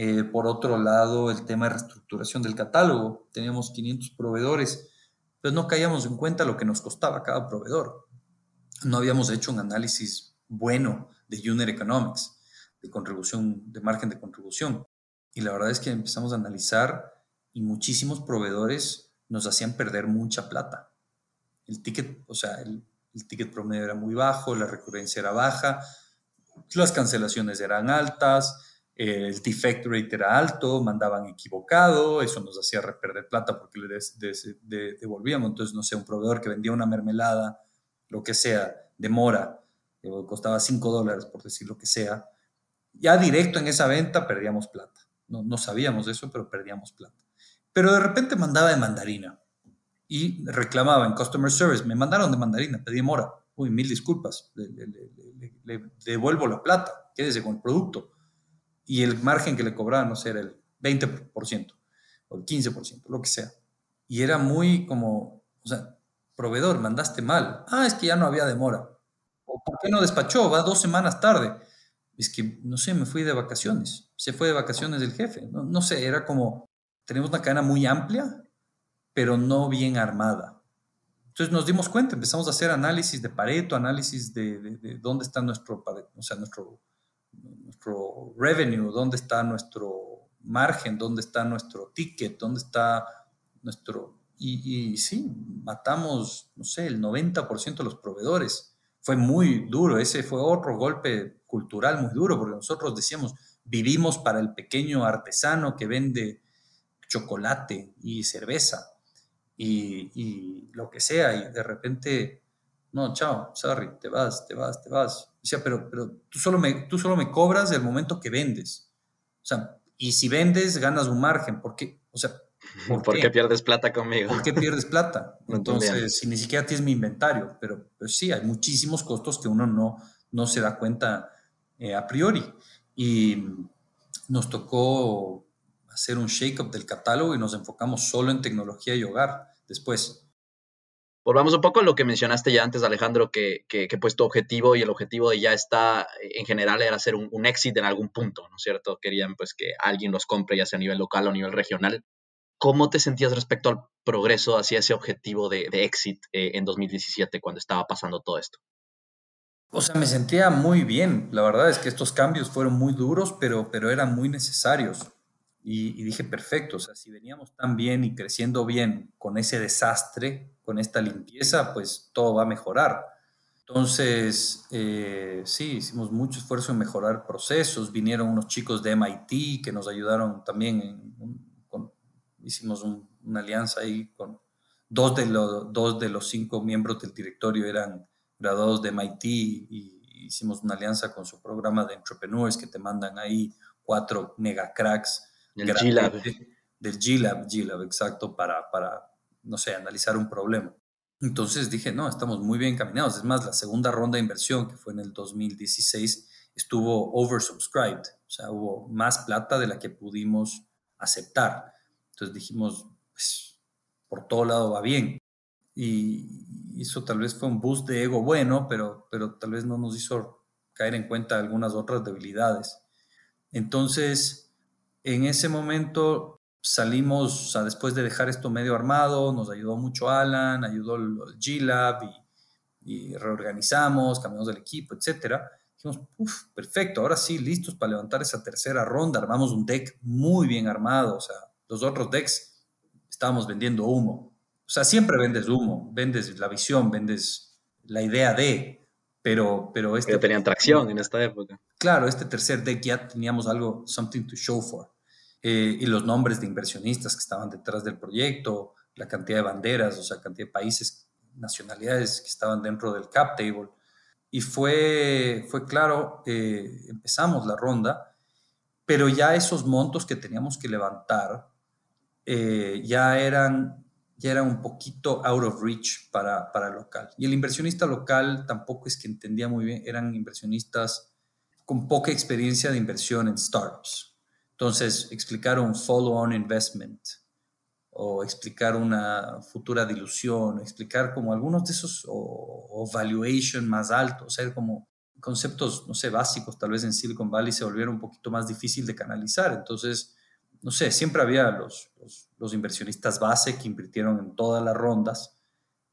Eh, por otro lado, el tema de reestructuración del catálogo. Teníamos 500 proveedores, pero no caíamos en cuenta lo que nos costaba cada proveedor. No habíamos hecho un análisis bueno de unit economics, de contribución, de margen de contribución. Y la verdad es que empezamos a analizar y muchísimos proveedores nos hacían perder mucha plata. El ticket, o sea, el, el ticket promedio era muy bajo, la recurrencia era baja, las cancelaciones eran altas, el defect rate era alto, mandaban equivocado, eso nos hacía perder plata porque le devolvíamos. Entonces, no sé, un proveedor que vendía una mermelada, lo que sea, de mora, que costaba 5 dólares, por decir lo que sea, ya directo en esa venta perdíamos plata. No, sabíamos eso, pero perdíamos plata. Pero de repente mandaba de mandarina y reclamaba en Customer Service, me mandaron de mandarina, pedí mora, uy, mil disculpas, le, devuelvo la plata, quédese con el producto. Y el margen que le cobraban, no sé, era el 20% o el 15%, lo que sea. Y era muy como, o sea, proveedor, mandaste mal. Ah, es que ya no había demora. ¿O por qué no despachó? Va dos semanas tarde. Es que, no sé, me fui de vacaciones. Se fue de vacaciones el jefe. No, no sé, era como, tenemos una cadena muy amplia pero no bien armada. Entonces nos dimos cuenta, empezamos a hacer análisis de Pareto, análisis de, dónde está nuestro, o sea, nuestro, nuestro revenue, dónde está nuestro margen, dónde está nuestro ticket, dónde está nuestro... Y, y sí, matamos, no sé, el 90% de los proveedores. Fue muy duro, ese fue otro golpe cultural muy duro, porque nosotros decíamos, vivimos para el pequeño artesano que vende chocolate y cerveza y, lo que sea, y de repente, no, chao, sorry, te vas, te vas, te vas. Sea, pero, pero tú, solo me, tú solo me cobras el momento que vendes. O sea, y si vendes, ganas un margen. ¿Por qué? O sea, ¿por, qué? pierdes plata conmigo? ¿Por qué pierdes plata? Entonces, si ni siquiera tienes mi inventario, pero sí, hay muchísimos costos que uno no, no se da cuenta eh, a priori. Y nos tocó hacer un shake-up del catálogo y nos enfocamos solo en tecnología y hogar después. Volvamos un poco a lo que mencionaste ya antes, Alejandro, que, que, pues tu objetivo y el objetivo de ya está, en general, era hacer un, un éxito en algún punto, ¿no es cierto? Querían pues que alguien los compre, ya sea a nivel local o a nivel regional. ¿Cómo te sentías respecto al progreso hacia ese objetivo de, de éxito eh, en 2017 cuando estaba pasando todo esto? O sea, me sentía muy bien. La verdad es que estos cambios fueron muy duros, pero, pero eran muy necesarios. Y, dije, perfecto, o sea, si veníamos tan bien y creciendo bien con ese desastre, con esta limpieza, pues todo va a mejorar. Entonces, eh, sí, hicimos mucho esfuerzo en mejorar procesos. Vinieron unos chicos de MIT que nos ayudaron también. hicimos una alianza ahí con dos de, los, dos de los cinco miembros del directorio eran graduados de MIT y hicimos una alianza con su programa de entrepreneurs que te mandan ahí cuatro mega cracks del G-Lab. Del G-Lab, G-Lab, exacto, para, para, no sé, analizar un problema. Entonces dije, no, estamos muy bien caminados. Es más, la segunda ronda de inversión, que fue en el 2016, estuvo oversubscribed, o sea, hubo más plata de la que pudimos aceptar. Entonces dijimos, pues, por todo lado va bien. Y eso tal vez fue un boost de ego bueno, pero, pero tal vez no nos hizo caer en cuenta algunas otras debilidades. Entonces, en ese momento salimos, o sea, después de dejar esto medio armado, nos ayudó mucho Alan, ayudó el G-Lab y, reorganizamos, cambiamos el equipo, etcétera. Dijimos, uff, perfecto, ahora sí, listos para levantar esa tercera ronda. Armamos un deck muy bien armado, o sea, los otros decks estábamos vendiendo humo. O sea, siempre vendes humo, vendes la visión, vendes la idea de, pero, pero este... Pero tenían tracción en esta época. Claro, este tercer deck ya teníamos algo, something to show for. Eh, y los nombres de inversionistas que estaban detrás del proyecto, la cantidad de banderas, o sea, cantidad de países, nacionalidades que estaban dentro del cap table. Y fue, fue claro, eh, empezamos la ronda, pero ya esos montos que teníamos que levantar eh, ya, eran, ya eran un poquito out of reach para, para el local. Y el inversionista local tampoco es que entendía muy bien, eran inversionistas con poca experiencia de inversión en startups. Entonces, explicar un follow-on investment o explicar una futura dilución, explicar como algunos de esos, o, valuation más alto, o sea, como conceptos, no sé, básicos, tal vez en Silicon Valley se volvieron un poquito más difícil de canalizar. Entonces, no sé, siempre había los, los, inversionistas base que invirtieron en todas las rondas,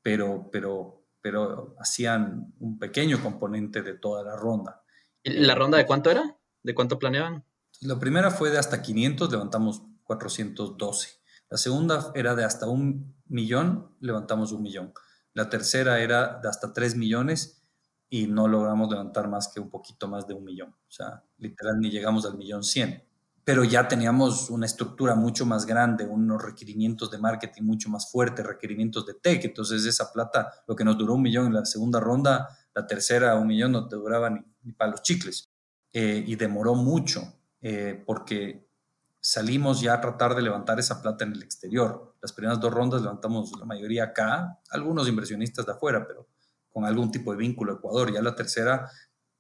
pero, pero, pero hacían un pequeño componente de toda la ronda. ¿La ronda de cuánto era? ¿De cuánto planeaban? La primera fue de hasta 500, levantamos 412. La segunda era de hasta un millón, levantamos un millón. La tercera era de hasta 3 millones y no logramos levantar más que un poquito más de un millón. O sea, literal ni llegamos al millón 100. Pero ya teníamos una estructura mucho más grande, unos requerimientos de marketing mucho más fuertes, requerimientos de tech. Entonces esa plata, lo que nos duró un millón en la segunda ronda, la tercera un millón no te duraba ni, para los chicles. Eh, y demoró mucho. Eh, porque salimos ya a tratar de levantar esa plata en el exterior. Las primeras dos rondas levantamos la mayoría acá, algunos inversionistas de afuera, pero con algún tipo de vínculo a Ecuador. Ya la tercera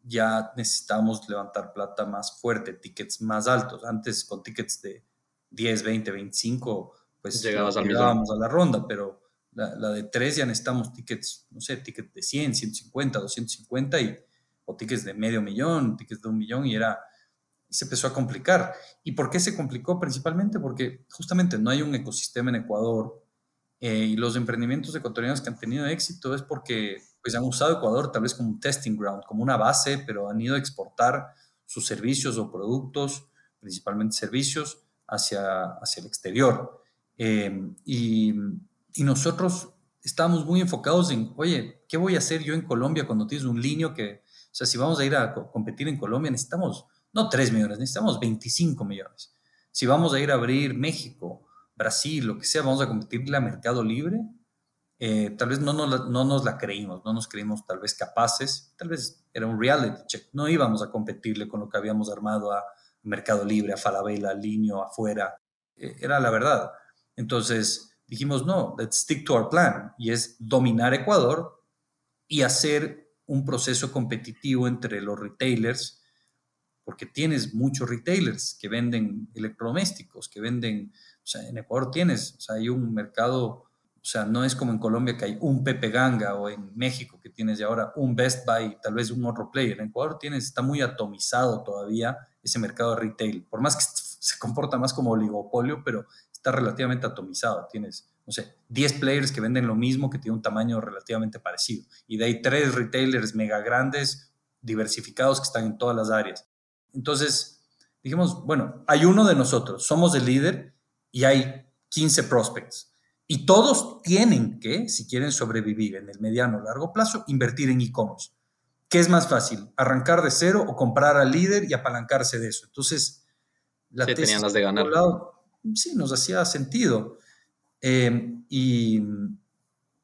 ya necesitamos levantar plata más fuerte, tickets más altos. Antes con tickets de 10, 20, 25, pues Llegabas llegábamos a la ronda, pero la, la, de tres ya necesitamos tickets, no sé, tickets de 100, 150, 250 y, o tickets de medio millón, tickets de un millón y era se empezó a complicar. ¿Y por qué se complicó? Principalmente porque justamente no hay un ecosistema en Ecuador eh, y los emprendimientos ecuatorianos que han tenido éxito es porque pues, han usado Ecuador tal vez como un testing ground, como una base, pero han ido a exportar sus servicios o productos, principalmente servicios, hacia, hacia el exterior. Eh, y, nosotros estamos muy enfocados en, oye, ¿qué voy a hacer yo en Colombia cuando tienes un linio que, o sea, si vamos a ir a competir en Colombia, necesitamos no 3 millones, necesitamos 25 millones. Si vamos a ir a abrir México, Brasil, lo que sea, vamos a competirle a mercado libre, eh, tal vez no nos, no nos la creímos, no nos creímos tal vez capaces, tal vez era un reality check, no íbamos a competirle con lo que habíamos armado a, Mercado Libre, a Falabella, Linio, afuera. E, era la verdad. Entonces dijimos, no, let's stick to our plan. Y es dominar Ecuador y hacer un proceso competitivo entre los retailers, porque tienes muchos retailers que venden electrodomésticos, que venden, o sea, en Ecuador tienes, o sea, hay un mercado o sea, no es como en Colombia que hay un Pepe Ganga o en México que tienes ya ahora un Best Buy, tal vez un otro player. En Ecuador tienes, está muy atomizado todavía ese mercado de retail. Por más que se comporta más como oligopolio, pero está relativamente atomizado. Tienes, no sé, 10 players que venden lo mismo, que tienen un tamaño relativamente parecido. Y de ahí tres retailers mega grandes, diversificados, que están en todas las áreas. Entonces, dijimos, bueno, hay uno de nosotros, somos el líder y hay 15 prospects y todos tienen que, si quieren sobrevivir en el mediano o largo plazo, invertir en e-commerce. ¿Qué es más fácil? ¿Arrancar de cero o comprar al líder y apalancarse de eso? Entonces, la sí, tenían las de ganar. sí, nos hacía sentido. Eh, y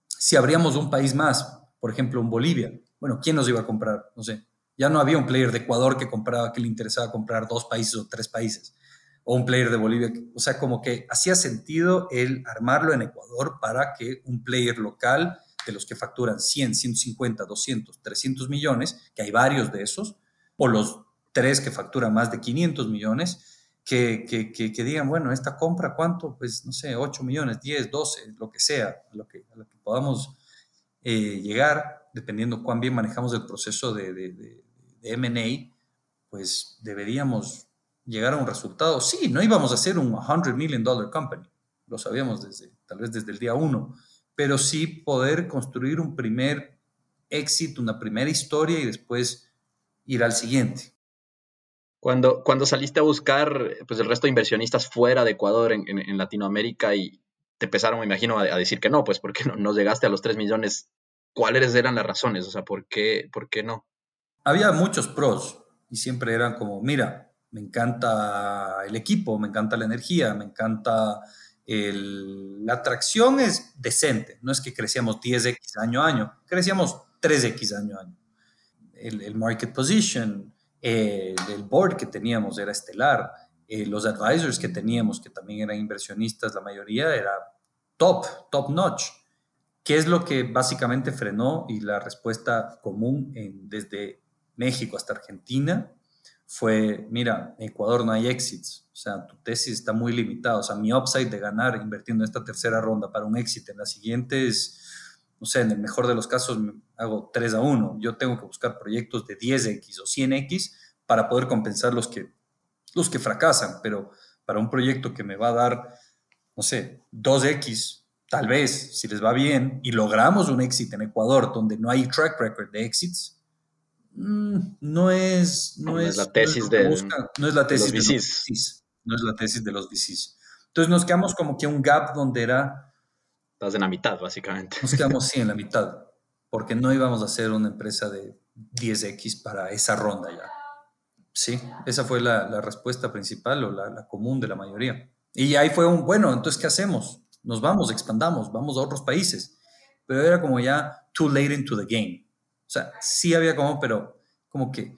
si abríamos un país más, por ejemplo, un Bolivia, bueno, ¿quién nos iba a comprar? No sé. Ya no había un player de Ecuador que compraba, que le interesaba comprar dos países o tres países o un player de Bolivia. O sea, como que hacía sentido el armarlo en Ecuador para que un player local de los que facturan 100, 150, 200, 300 millones, que hay varios de esos, o los tres que facturan más de 500 millones, que, que, que, digan, bueno, esta compra, ¿cuánto? Pues no sé, 8 millones, 10, 12, lo que sea, a lo que, podamos eh, llegar, dependiendo cuán bien manejamos el proceso de, de MA, pues deberíamos llegar a un resultado. Sí, no íbamos a ser un 100 million dollar company, lo sabíamos desde, tal vez desde el día uno, pero sí poder construir un primer éxito, una primera historia y después ir al siguiente. Cuando, cuando saliste a buscar pues, el resto de inversionistas fuera de Ecuador, en, Latinoamérica, y te empezaron, me imagino, a, decir que no, pues porque no, no llegaste a los 3 millones, ¿cuáles eran las razones? O sea, ¿por qué, por qué no? Había muchos pros y siempre eran como, mira, me encanta el equipo, me encanta la energía, me encanta el, la atracción es decente, no es que crecíamos 10x año a año, crecíamos 3x año a año. El, market position, el board que teníamos era estelar, eh, los advisors que teníamos, que también eran inversionistas, la mayoría era top, top notch. ¿Qué es lo que básicamente frenó? Y la respuesta común en, desde México hasta Argentina fue, mira, en Ecuador no hay exits, o sea, tu tesis está muy limitada, o sea, mi upside de ganar invirtiendo en esta tercera ronda para un éxito en la siguiente es, no sé, en el mejor de los casos hago 3 a 1, yo tengo que buscar proyectos de 10x o 100x para poder compensar los que, los que fracasan, pero para un proyecto que me va a dar, no sé, 2x, tal vez, si les va bien, y logramos un éxito en Ecuador donde no hay track record de exits, no es, no, es, la tesis de, no es la tesis de los VCs. No es la tesis de los VCs. Entonces nos quedamos como que un gap donde era... Estás en la mitad, básicamente. Nos quedamos, sí, en la mitad, porque no íbamos a hacer una empresa de 10X para esa ronda ya. Sí, esa fue la, la respuesta principal o la, la, común de la mayoría. Y ahí fue un, bueno, entonces, ¿qué hacemos? Nos vamos, expandamos, vamos a otros países. Pero era como ya too late into the game. O sea, sí había como, pero como que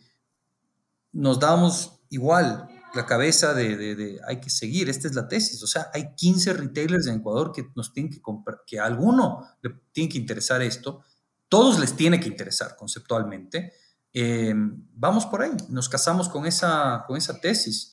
nos dábamos igual la cabeza de, de, hay que seguir, esta es la tesis. O sea, hay 15 retailers en Ecuador que nos tienen que comprar, que a alguno le tiene que interesar esto, todos les tiene que interesar conceptualmente. Eh, vamos por ahí, nos casamos con esa, con esa tesis.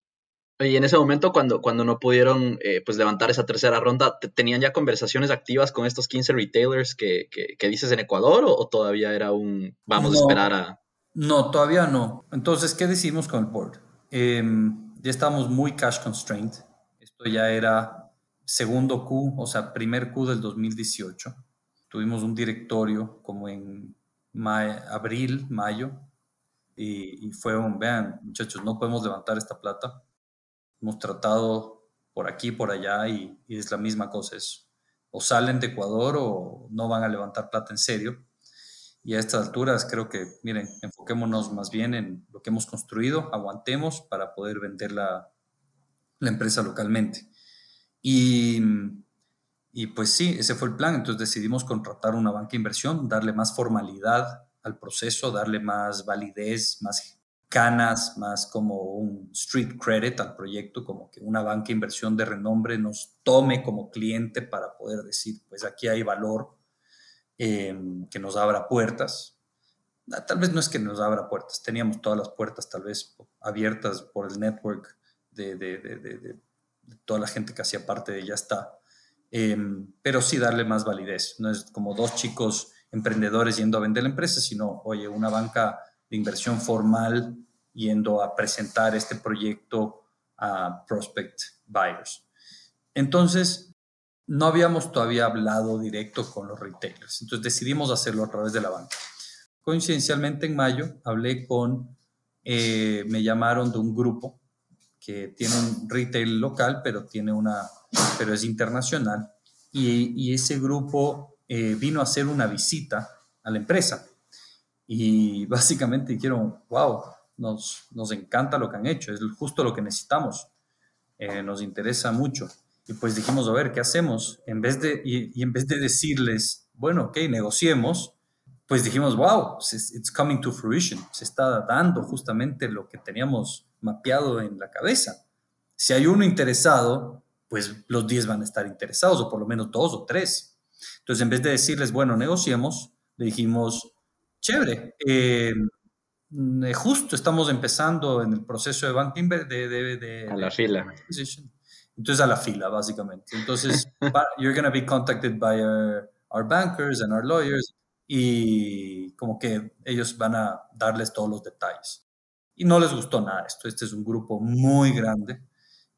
Y en ese momento, cuando, cuando no pudieron eh, pues levantar esa tercera ronda, ¿tenían ya conversaciones activas con estos 15 retailers que, que, dices en Ecuador o, todavía era un vamos a esperar a... No, todavía no. Entonces, ¿qué decimos con el board? Em, ya estábamos muy cash constrained. Esto ya era segundo Q, o sea, primer Q del 2018. Tuvimos un directorio como en abril, mayo, y, y fue un, vean, muchachos, no podemos levantar esta plata hemos tratado por aquí, por allá y, es la misma cosa. Es, o salen de Ecuador o no van a levantar plata en serio. Y a estas alturas creo que, miren, enfoquémonos más bien en lo que hemos construido, aguantemos para poder vender la, empresa localmente. Y, y, pues sí, ese fue el plan. Entonces decidimos contratar una banca de inversión, darle más formalidad al proceso, darle más validez, más canas, más como un street credit al proyecto, como que una banca inversión de renombre nos tome como cliente para poder decir, pues aquí hay valor eh, que nos abra puertas. Ah, tal vez no es que nos abra puertas, teníamos todas las puertas tal vez abiertas por el network de, toda la gente que hacía parte de Ya está, eh, pero sí darle más validez. No es como dos chicos emprendedores yendo a vender la empresa, sino, oye, una banca de inversión formal yendo a presentar este proyecto a prospect buyers. Entonces, no habíamos todavía hablado directo con los retailers, entonces decidimos hacerlo a través de la banca. Coincidencialmente en mayo hablé con, eh, me llamaron de un grupo que tiene un retail local, pero tiene una, pero es internacional, y, ese grupo eh, vino a hacer una visita a la empresa y básicamente dijeron, wow, nos, nos encanta lo que han hecho, es justo lo que necesitamos, eh, nos interesa mucho. Y pues dijimos, a ver, ¿qué hacemos? En vez de, y, en vez de decirles, bueno, ok, negociemos, pues dijimos, wow, it's coming to fruition, se está dando justamente lo que teníamos mapeado en la cabeza. Si hay uno interesado, pues los 10 van a estar interesados, o por lo menos dos o tres. Entonces, en vez de decirles, bueno, negociemos, le dijimos, chévere, eh, mm, justo estamos empezando en el proceso de banking de, de, a la fila. Entonces, a la fila, básicamente. Entonces, you're going to be contacted by our, our bankers and our lawyers y como que ellos van a darles todos los detalles. Y no les gustó nada esto. Este es un grupo muy grande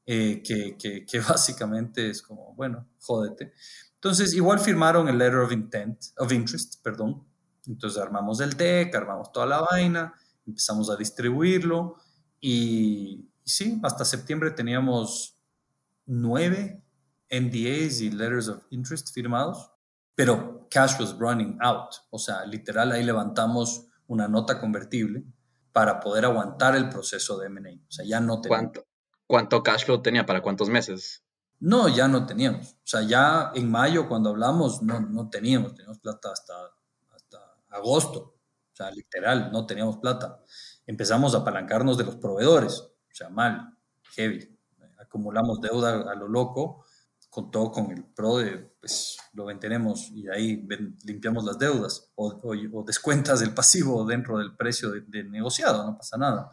eh, que, que, que, básicamente es como, bueno, jódete. Entonces, igual firmaron el letter of intent, of interest, perdón. Entonces armamos el deck, armamos toda la vaina, empezamos a distribuirlo y, sí, hasta septiembre teníamos nueve NDAs y letters of interest firmados, pero cash was running out. O sea, literal ahí levantamos una nota convertible para poder aguantar el proceso de M&A. O sea, ya no teníamos. ¿Cuánto, ¿Cuánto cash flow tenía para cuántos meses? No, ya no teníamos. O sea, ya en mayo cuando hablamos no, no teníamos, teníamos plata hasta agosto. O sea, literal, no teníamos plata. Empezamos a apalancarnos de los proveedores. O sea, mal, heavy. Acumulamos deuda a lo loco, con todo con el pro de, pues, lo venderemos y ahí limpiamos las deudas o, descuentas el pasivo dentro del precio de, negociado, no pasa nada.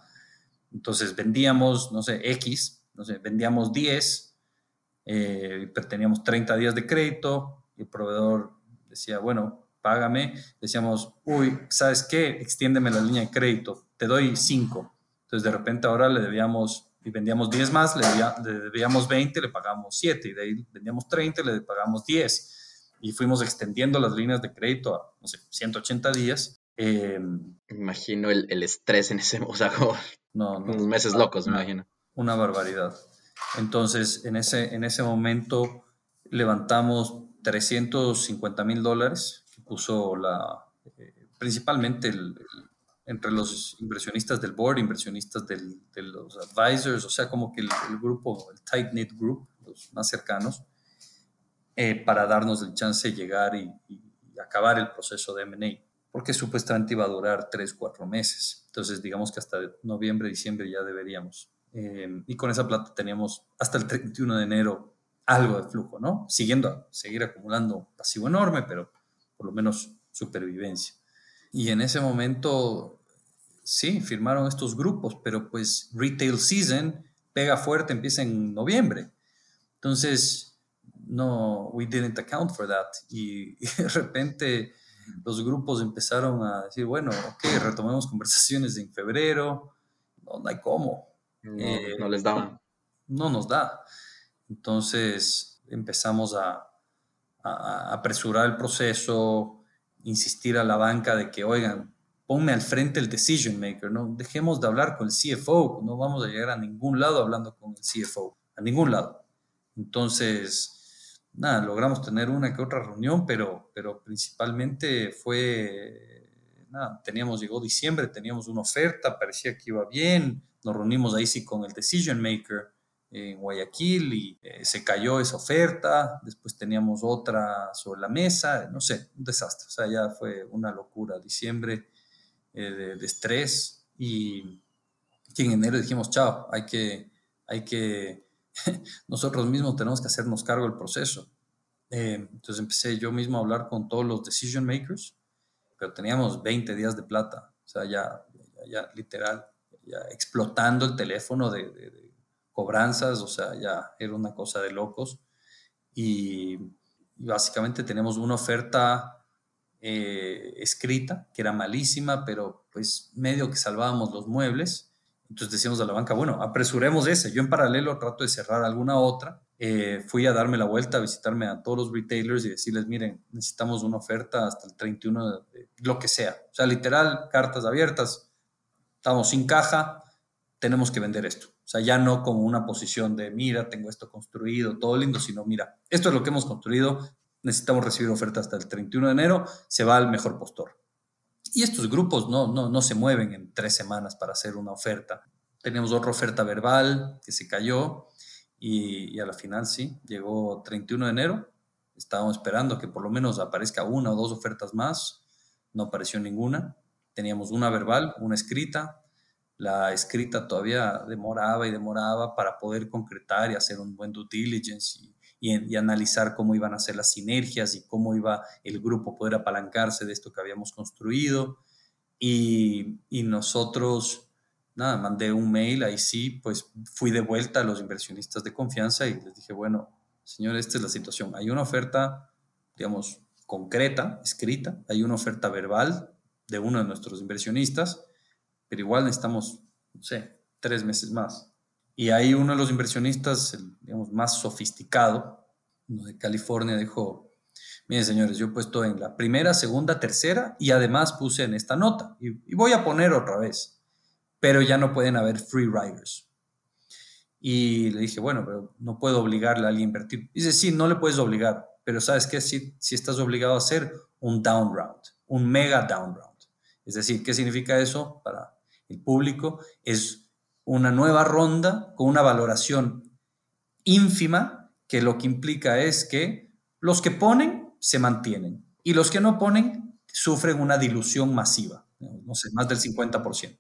Entonces vendíamos, no sé, X, no sé, vendíamos 10 eh, teníamos 30 días de crédito y el proveedor decía, bueno, págame. Decíamos, uy, ¿sabes qué? Extiéndeme la línea de crédito, te doy 5. Entonces de repente ahora le debíamos, y vendíamos 10 más, le, debíamos 20, le pagamos 7, y de ahí vendíamos 30, le pagamos 10. Y fuimos extendiendo las líneas de crédito a, no sé, 180 días. Eh, imagino el, el, estrés en ese, o sea, no, unos meses locos, me imagino. Una barbaridad. Entonces, en ese, en ese momento levantamos 350 mil dólares puso la, eh, principalmente entre los inversionistas del board, inversionistas de los advisors, o sea, como que el, grupo, el tight knit group, los más cercanos, eh, para darnos el chance de llegar y, y acabar el proceso de M&A, porque supuestamente iba a durar 3, 4 meses. Entonces, digamos que hasta noviembre, diciembre ya deberíamos Em, y con esa plata teníamos hasta el 31 de enero algo de flujo, ¿no? Siguiendo, seguir acumulando pasivo enorme, pero por lo menos supervivencia. Y en ese momento, sí, firmaron estos grupos, pero pues retail season pega fuerte, empieza en noviembre. Entonces, no, we didn't account for that. Y, y de repente los grupos empezaron a decir, bueno, ok, retomemos conversaciones en febrero, no, no hay cómo. Eh, no, les daban. No nos da. Entonces empezamos a, apresurar el proceso, insistir a la banca de que, oigan, ponme al frente el decision maker, ¿no? Dejemos de hablar con el CFO, no vamos a llegar a ningún lado hablando con el CFO, a ningún lado. Entonces, nada, logramos tener una que otra reunión, pero, pero principalmente fue, nada, teníamos, llegó diciembre, teníamos una oferta, parecía que iba bien, nos reunimos ahí sí con el decision maker en Guayaquil y eh, se cayó esa oferta, después teníamos otra sobre la mesa, no sé, un desastre, o sea, ya fue una locura, diciembre eh, de, estrés y, en enero dijimos, chao, hay que, hay que, nosotros mismos tenemos que hacernos cargo del proceso. Eh, entonces empecé yo mismo a hablar con todos los decision makers, pero teníamos 20 días de plata, o sea, ya, ya, literal, ya explotando el teléfono de, cobranzas, o sea, ya era una cosa de locos. Y, básicamente tenemos una oferta eh, escrita, que era malísima, pero pues medio que salvábamos los muebles. Entonces decíamos a la banca, bueno, apresuremos ese. Yo en paralelo trato de cerrar alguna otra eh, fui a darme la vuelta, a visitarme a todos los retailers y decirles, miren, necesitamos una oferta hasta el 31 de, lo que sea. O sea, literal, cartas abiertas, estamos sin caja, tenemos que vender esto. O sea, ya no como una posición de, mira, tengo esto construido, todo lindo, sino, mira, esto es lo que hemos construido, necesitamos recibir oferta hasta el 31 de enero, se va al mejor postor. Y estos grupos no, no, no se mueven en tres semanas para hacer una oferta. Tenemos otra oferta verbal que se cayó y, a la final sí, llegó 31 de enero. Estábamos esperando que por lo menos aparezca una o dos ofertas más. No apareció ninguna. Teníamos una verbal, una escrita. La escrita todavía demoraba y demoraba para poder concretar y hacer un buen due diligence y, y, analizar cómo iban a ser las sinergias y cómo iba el grupo poder apalancarse de esto que habíamos construido. Y, y nosotros nada, mandé un mail, ahí sí, pues fui de vuelta a los inversionistas de confianza y les dije, bueno, señor, esta es la situación. Hay una oferta, digamos, concreta, escrita, hay una oferta verbal de uno de nuestros inversionistas, pero igual necesitamos, no sé, tres meses más. Y ahí uno de los inversionistas, digamos, más sofisticado, uno de California, dijo, miren señores, yo he puesto en la primera, segunda, tercera y además puse en esta nota y voy a poner otra vez pero ya no pueden haber free riders. Y le dije, bueno, pero no puedo obligarle a alguien a invertir. Dice, sí, no le puedes obligar, pero ¿sabes qué? Si, si estás obligado a hacer un down round, un mega down round. Es decir, ¿qué significa eso para el público? Es una nueva ronda con una valoración ínfima, que lo que implica es que los que ponen se mantienen y los que no ponen sufren una dilución masiva, no sé, más del 50%.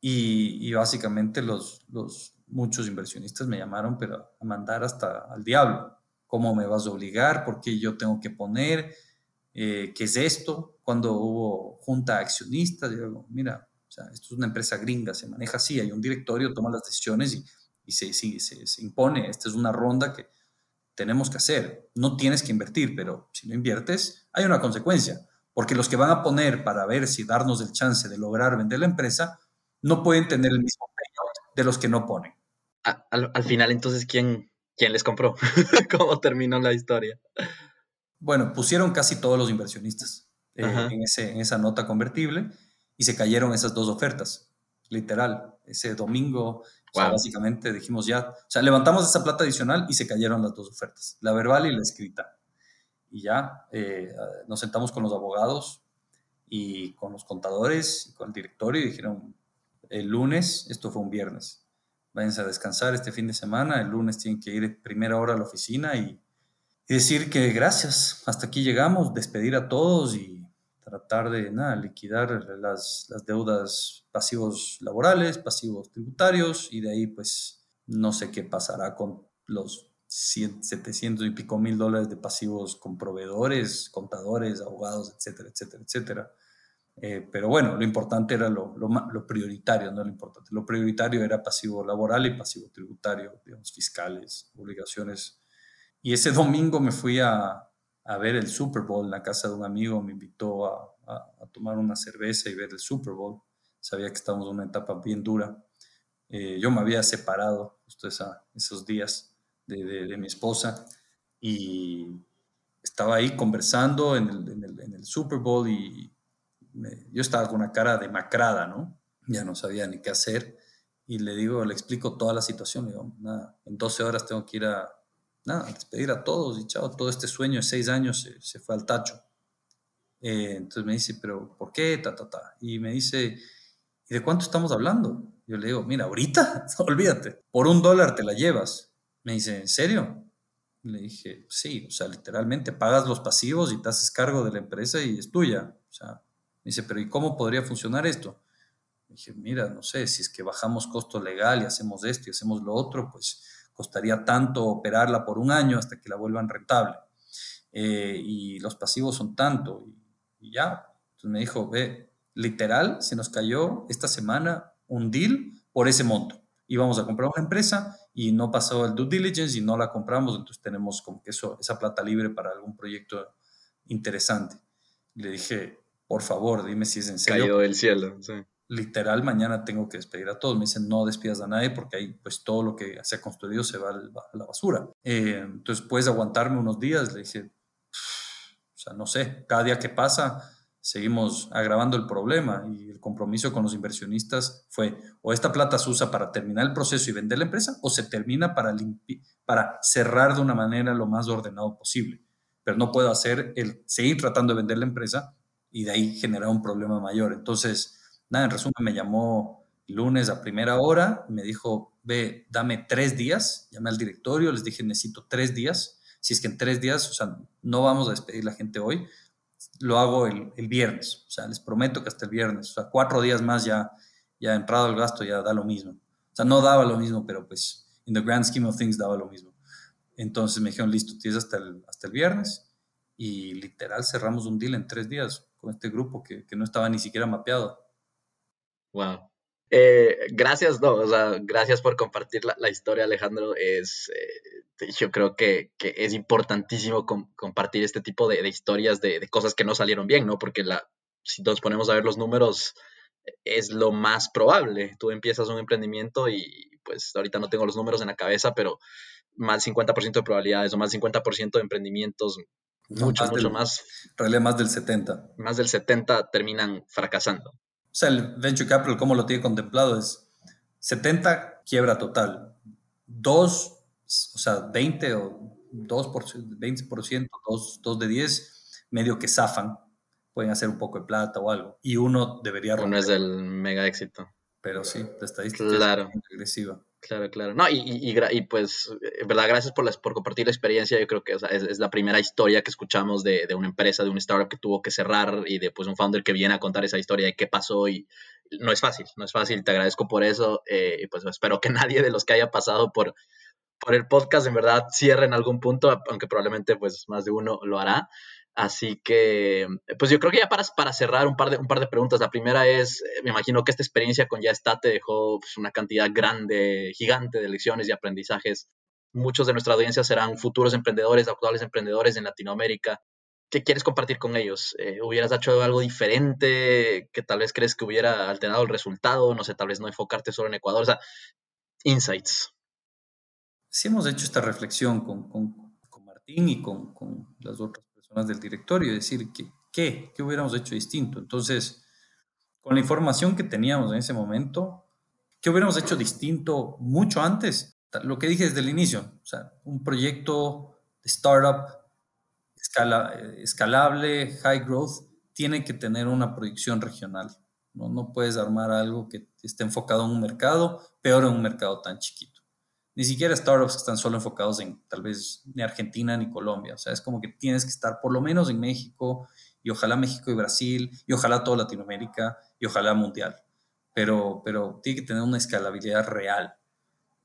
Y, básicamente los, los, muchos inversionistas me llamaron, pero a mandar hasta al diablo. ¿Cómo me vas a obligar? ¿Por qué yo tengo que poner? Eh, ¿Qué es esto? Cuando hubo junta yo digo, mira, o sea, esto es una empresa gringa, se maneja así, hay un directorio, toma las decisiones y, y se, se, se, impone. Esta es una ronda que tenemos que hacer. No tienes que invertir, pero si no inviertes, hay una consecuencia. Porque los que van a poner para ver si darnos el chance de lograr vender la empresa no pueden tener el mismo payout de los que no ponen. Al, final, entonces, ¿quién, quién les compró? ¿Cómo terminó la historia? Bueno, pusieron casi todos los inversionistas eh, en, ese, en esa nota convertible y se cayeron esas dos ofertas, literal. Ese domingo, básicamente dijimos ya, o sea, levantamos esa plata adicional y se cayeron las dos ofertas, la verbal y la escrita. Y ya eh, nos sentamos con los abogados y con los contadores y con el directorio y dijeron, el lunes, esto fue un viernes, váyanse a descansar este fin de semana, el lunes tienen que ir primera hora a la oficina y, decir que gracias, hasta aquí llegamos, despedir a todos y tratar de nada, liquidar las, deudas pasivos laborales, pasivos tributarios y de ahí pues no sé qué pasará con los 700 y pico mil dólares de pasivos con proveedores, contadores, abogados, etcétera, etcétera, etcétera. Eh, pero bueno, lo importante era lo, lo, prioritario, no lo importante. Lo prioritario era pasivo laboral y pasivo tributario, digamos, fiscales, obligaciones. Y ese domingo me fui a, a ver el Super Bowl en la casa de un amigo, me invitó a, tomar una cerveza y ver el Super Bowl. Sabía que estábamos en una etapa bien dura. Eh, yo me había separado esos días de, mi esposa y estaba ahí conversando en el Super Bowl y yo estaba con una cara demacrada, ¿no? Ya no sabía ni qué hacer. Y le digo, le explico toda la situación. Le digo, nada, en 12 horas tengo que ir a, nada, despedir a todos. Y chao, todo este sueño de 6 años se, fue al tacho. Eh, entonces me dice, pero ¿por qué? Ta, ta, ta. Y me dice, ¿y de cuánto estamos hablando? Yo le digo, mira, ahorita, olvídate, por un dólar te la llevas. Me dice, ¿en serio? Le dije, sí, o sea, literalmente pagas los pasivos y te haces cargo de la empresa y es tuya. O sea, dice, pero ¿y cómo podría funcionar esto? dije, mira, no sé, si es que bajamos costo legal y hacemos esto y hacemos lo otro, pues costaría tanto operarla por un año hasta que la vuelvan rentable. Eh, y los pasivos son tanto. Y, ya, entonces me dijo, ve, literal, se nos cayó esta semana un deal por ese monto. Íbamos a comprar una empresa y no pasó el due diligence y no la compramos, entonces tenemos como que eso, esa plata libre para algún proyecto interesante. Le dije, por favor, dime si es en serio. Cayó del cielo, sí. Literal, mañana tengo que despedir a todos. Me dicen, no despidas a nadie porque ahí pues todo lo que se ha construido se va a la basura. Eh, entonces, puedes aguantarme unos días. Le dije, o sea, no sé, cada día que pasa seguimos agravando el problema y el compromiso con los inversionistas fue o esta plata se usa para terminar el proceso y vender la empresa o se termina para, para cerrar de una manera lo más ordenado posible. Pero no puedo hacer el seguir tratando de vender la empresa y de ahí generar un problema mayor. Entonces, nada, en resumen, me llamó lunes a primera hora, me dijo, ve, dame tres días, llamé al directorio, les dije, necesito tres días si es que en tres días, o sea, no vamos a despedir la gente hoy, lo hago el, el, viernes, o sea, les prometo que hasta el viernes, o sea, cuatro días más ya, ya entrado el gasto ya da lo mismo. O sea, no daba lo mismo, pero pues, in the grand scheme of things daba lo mismo. Entonces me dijeron, listo, tienes hasta el, hasta el viernes y literal cerramos un deal en tres días con este grupo que, que no estaba ni siquiera mapeado. Wow. Eh, gracias, no, o sea, gracias por compartir la, la historia, Alejandro. Es, eh, yo creo que, que es importantísimo compartir este tipo de, de historias de, de, cosas que no salieron bien, ¿no? Porque la, si nos ponemos a ver los números, es lo más probable. Tú empiezas un emprendimiento y pues ahorita no tengo los números en la cabeza, pero más del 50% de probabilidades o más del 50% de emprendimientos, no, mucho, más mucho del, más. En realidad más del 70. Más del 70 terminan fracasando. O sea, el Venture Capital, como lo tiene contemplado, es 70 quiebra total, 2 o sea, 20 o 2%, 20%, 2, 2 de 10, medio que zafan, pueden hacer un poco de plata o algo. Y uno debería romper. Uno es el mega éxito. Pero sí, la estadística claro. es agresiva. Claro, claro. No, y, y, y, pues, en verdad, gracias por, las, por compartir la experiencia. Yo creo que o sea, es, es, la primera historia que escuchamos de, de, una empresa, de un startup que tuvo que cerrar y de pues, un founder que viene a contar esa historia de qué pasó. Y no es fácil, no es fácil. Te agradezco por eso. Eh, y pues espero que nadie de los que haya pasado por, por el podcast en verdad cierre en algún punto, aunque probablemente pues más de uno lo hará. Así que, pues yo creo que ya para, para cerrar un par, de, un par de preguntas. La primera es, eh, me imagino que esta experiencia con Ya está te dejó pues, una cantidad grande, gigante de lecciones y aprendizajes. Muchos de nuestra audiencia serán futuros emprendedores, actuales emprendedores en Latinoamérica. ¿Qué quieres compartir con ellos? Eh, ¿Hubieras hecho algo diferente que tal vez crees que hubiera alterado el resultado? No sé, tal vez no enfocarte solo en Ecuador. O sea, insights sí hemos hecho esta reflexión con, con, con Martín y con, con, las otras personas del directorio, decir, que, ¿qué? ¿Qué hubiéramos hecho distinto? Entonces, con la información que teníamos en ese momento, ¿qué hubiéramos hecho distinto mucho antes? Lo que dije desde el inicio, o sea, un proyecto de startup escala, escalable, high growth, tiene que tener una proyección regional. ¿no? no puedes armar algo que esté enfocado en un mercado, peor en un mercado tan chiquito ni siquiera startups que están solo enfocados en tal vez ni Argentina ni Colombia. O sea, es como que tienes que estar por lo menos en México y ojalá México y Brasil y ojalá toda Latinoamérica y ojalá mundial. Pero, pero tiene que tener una escalabilidad real.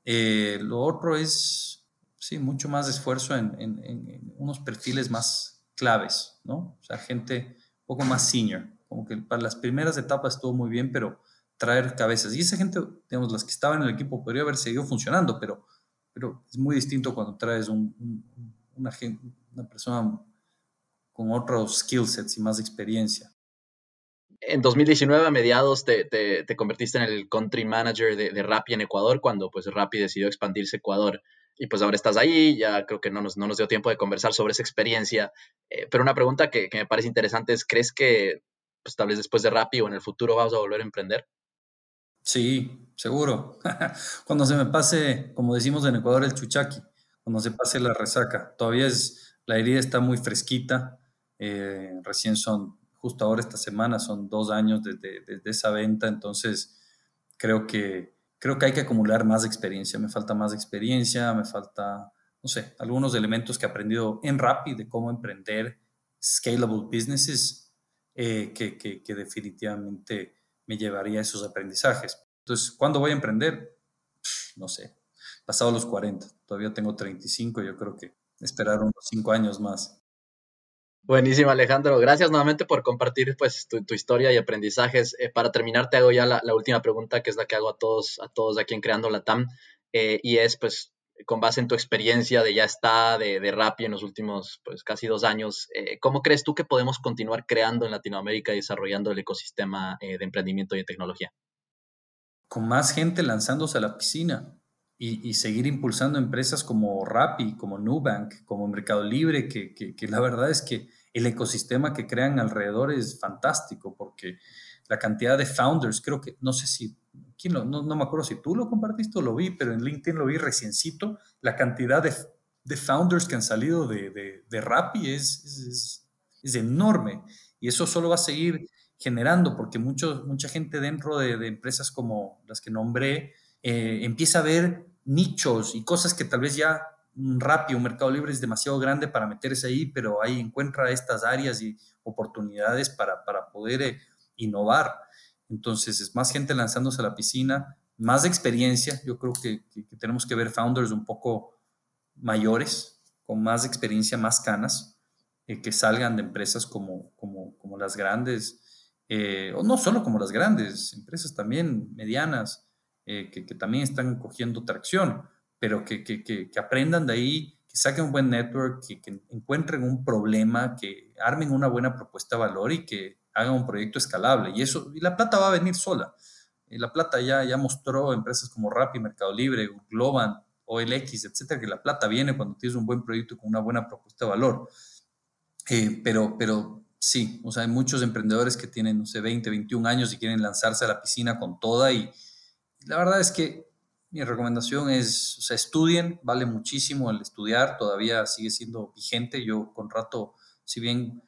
Eh, lo otro es, sí, mucho más esfuerzo en, en, unos perfiles más claves, ¿no? O sea, gente un poco más senior. Como que para las primeras etapas estuvo muy bien, pero traer cabezas. Y esa gente, digamos, las que estaban en el equipo podría haber seguido funcionando, pero, pero es muy distinto cuando traes un, un, una, persona con otros skill sets y más experiencia. En 2019, a mediados, te, te, te convertiste en el country manager de, de Rappi en Ecuador, cuando pues Rappi decidió expandirse a Ecuador. Y pues ahora estás ahí, ya creo que no nos, no nos dio tiempo de conversar sobre esa experiencia. Eh, pero una pregunta que, que, me parece interesante es, ¿crees que pues, tal vez después de Rappi o en el futuro vamos a volver a emprender? Sí, seguro. cuando se me pase, como decimos en Ecuador, el chuchaqui, cuando se pase la resaca. Todavía es, la herida está muy fresquita. Eh, recién son, justo ahora esta semana, son dos años desde, desde, esa venta. Entonces, creo que, creo que hay que acumular más experiencia. Me falta más experiencia, me falta, no sé, algunos elementos que he aprendido en Rappi de cómo emprender scalable businesses eh, que, que, que definitivamente me llevaría esos aprendizajes. Entonces, ¿cuándo voy a emprender? No sé, pasado los 40, todavía tengo 35, yo creo que esperar unos 5 años más. Buenísimo, Alejandro. Gracias nuevamente por compartir pues, tu, historia y aprendizajes. Eh, para terminar, te hago ya la, última pregunta, que es la que hago a todos, a todos aquí en Creando la TAM, eh, y es, pues, con base en tu experiencia de ya está, de, de Rappi en los últimos, pues, casi dos años, eh, ¿cómo crees tú que podemos continuar creando en Latinoamérica y desarrollando el ecosistema de emprendimiento y de tecnología? Con más gente lanzándose a la piscina y, seguir impulsando empresas como Rappi, como Nubank, como Mercado Libre, que, la verdad es que el ecosistema que crean alrededor es fantástico porque la cantidad de founders, creo que, no sé si, ¿quién no, me acuerdo si tú lo compartiste o lo vi, pero en LinkedIn lo vi reciencito, la cantidad de, de founders que han salido de, de, de Rappi es, es, es, enorme y eso solo va a seguir generando porque mucho, mucha gente dentro de, empresas como las que nombré, eh, empieza a ver nichos y cosas que tal vez ya un Rappi, un Mercado Libre es demasiado grande para meterse ahí, pero ahí encuentra estas áreas y oportunidades para, para poder eh, innovar. Entonces, es más gente lanzándose a la piscina, más experiencia. Yo creo que, tenemos que ver founders un poco mayores, con más experiencia, más canas, eh, que salgan de empresas como, como, como las grandes, o no solo como las grandes, empresas también medianas, eh, que, también están cogiendo tracción, pero que, que, aprendan de ahí, que saquen un buen network, que, encuentren un problema, que armen una buena propuesta de valor y que hagan un proyecto escalable. Y eso, y la plata va a venir sola. Y la plata ya, ya mostró empresas como Rappi, Mercado Libre, Globan, OLX, etcétera, que la plata viene cuando tienes un buen proyecto con una buena propuesta de valor. Eh, pero, pero sí, o sea, hay muchos emprendedores que tienen, no sé, 20, 21 años y quieren lanzarse a la piscina con toda y, la verdad es que mi recomendación es, o sea, estudien, vale muchísimo el estudiar, todavía sigue siendo vigente. Yo con rato, si bien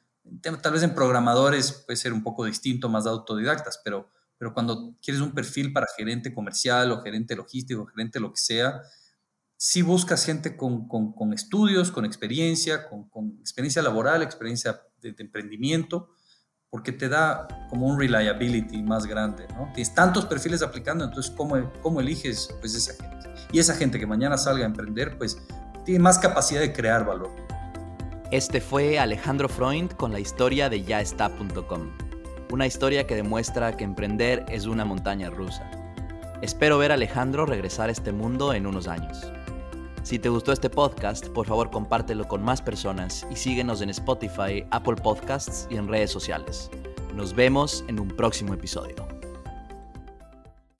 tal vez en programadores puede ser un poco distinto, más de autodidactas, pero, pero cuando quieres un perfil para gerente comercial o gerente logístico, gerente lo que sea, si buscas gente con, con, estudios, con experiencia, con, con, experiencia laboral, experiencia de emprendimiento, porque te da como un reliability más grande, ¿no? Tienes tantos perfiles aplicando, entonces ¿cómo, cómo eliges pues esa gente? Y esa gente que mañana salga a emprender, pues tiene más capacidad de crear valor. Este fue Alejandro Freund con la historia de yaestá.com. Una historia que demuestra que emprender es una montaña rusa. Espero ver a Alejandro regresar a este mundo en unos años. Si te gustó este podcast, por favor compártelo con más personas y síguenos en Spotify, Apple Podcasts y en redes sociales. Nos vemos en un próximo episodio.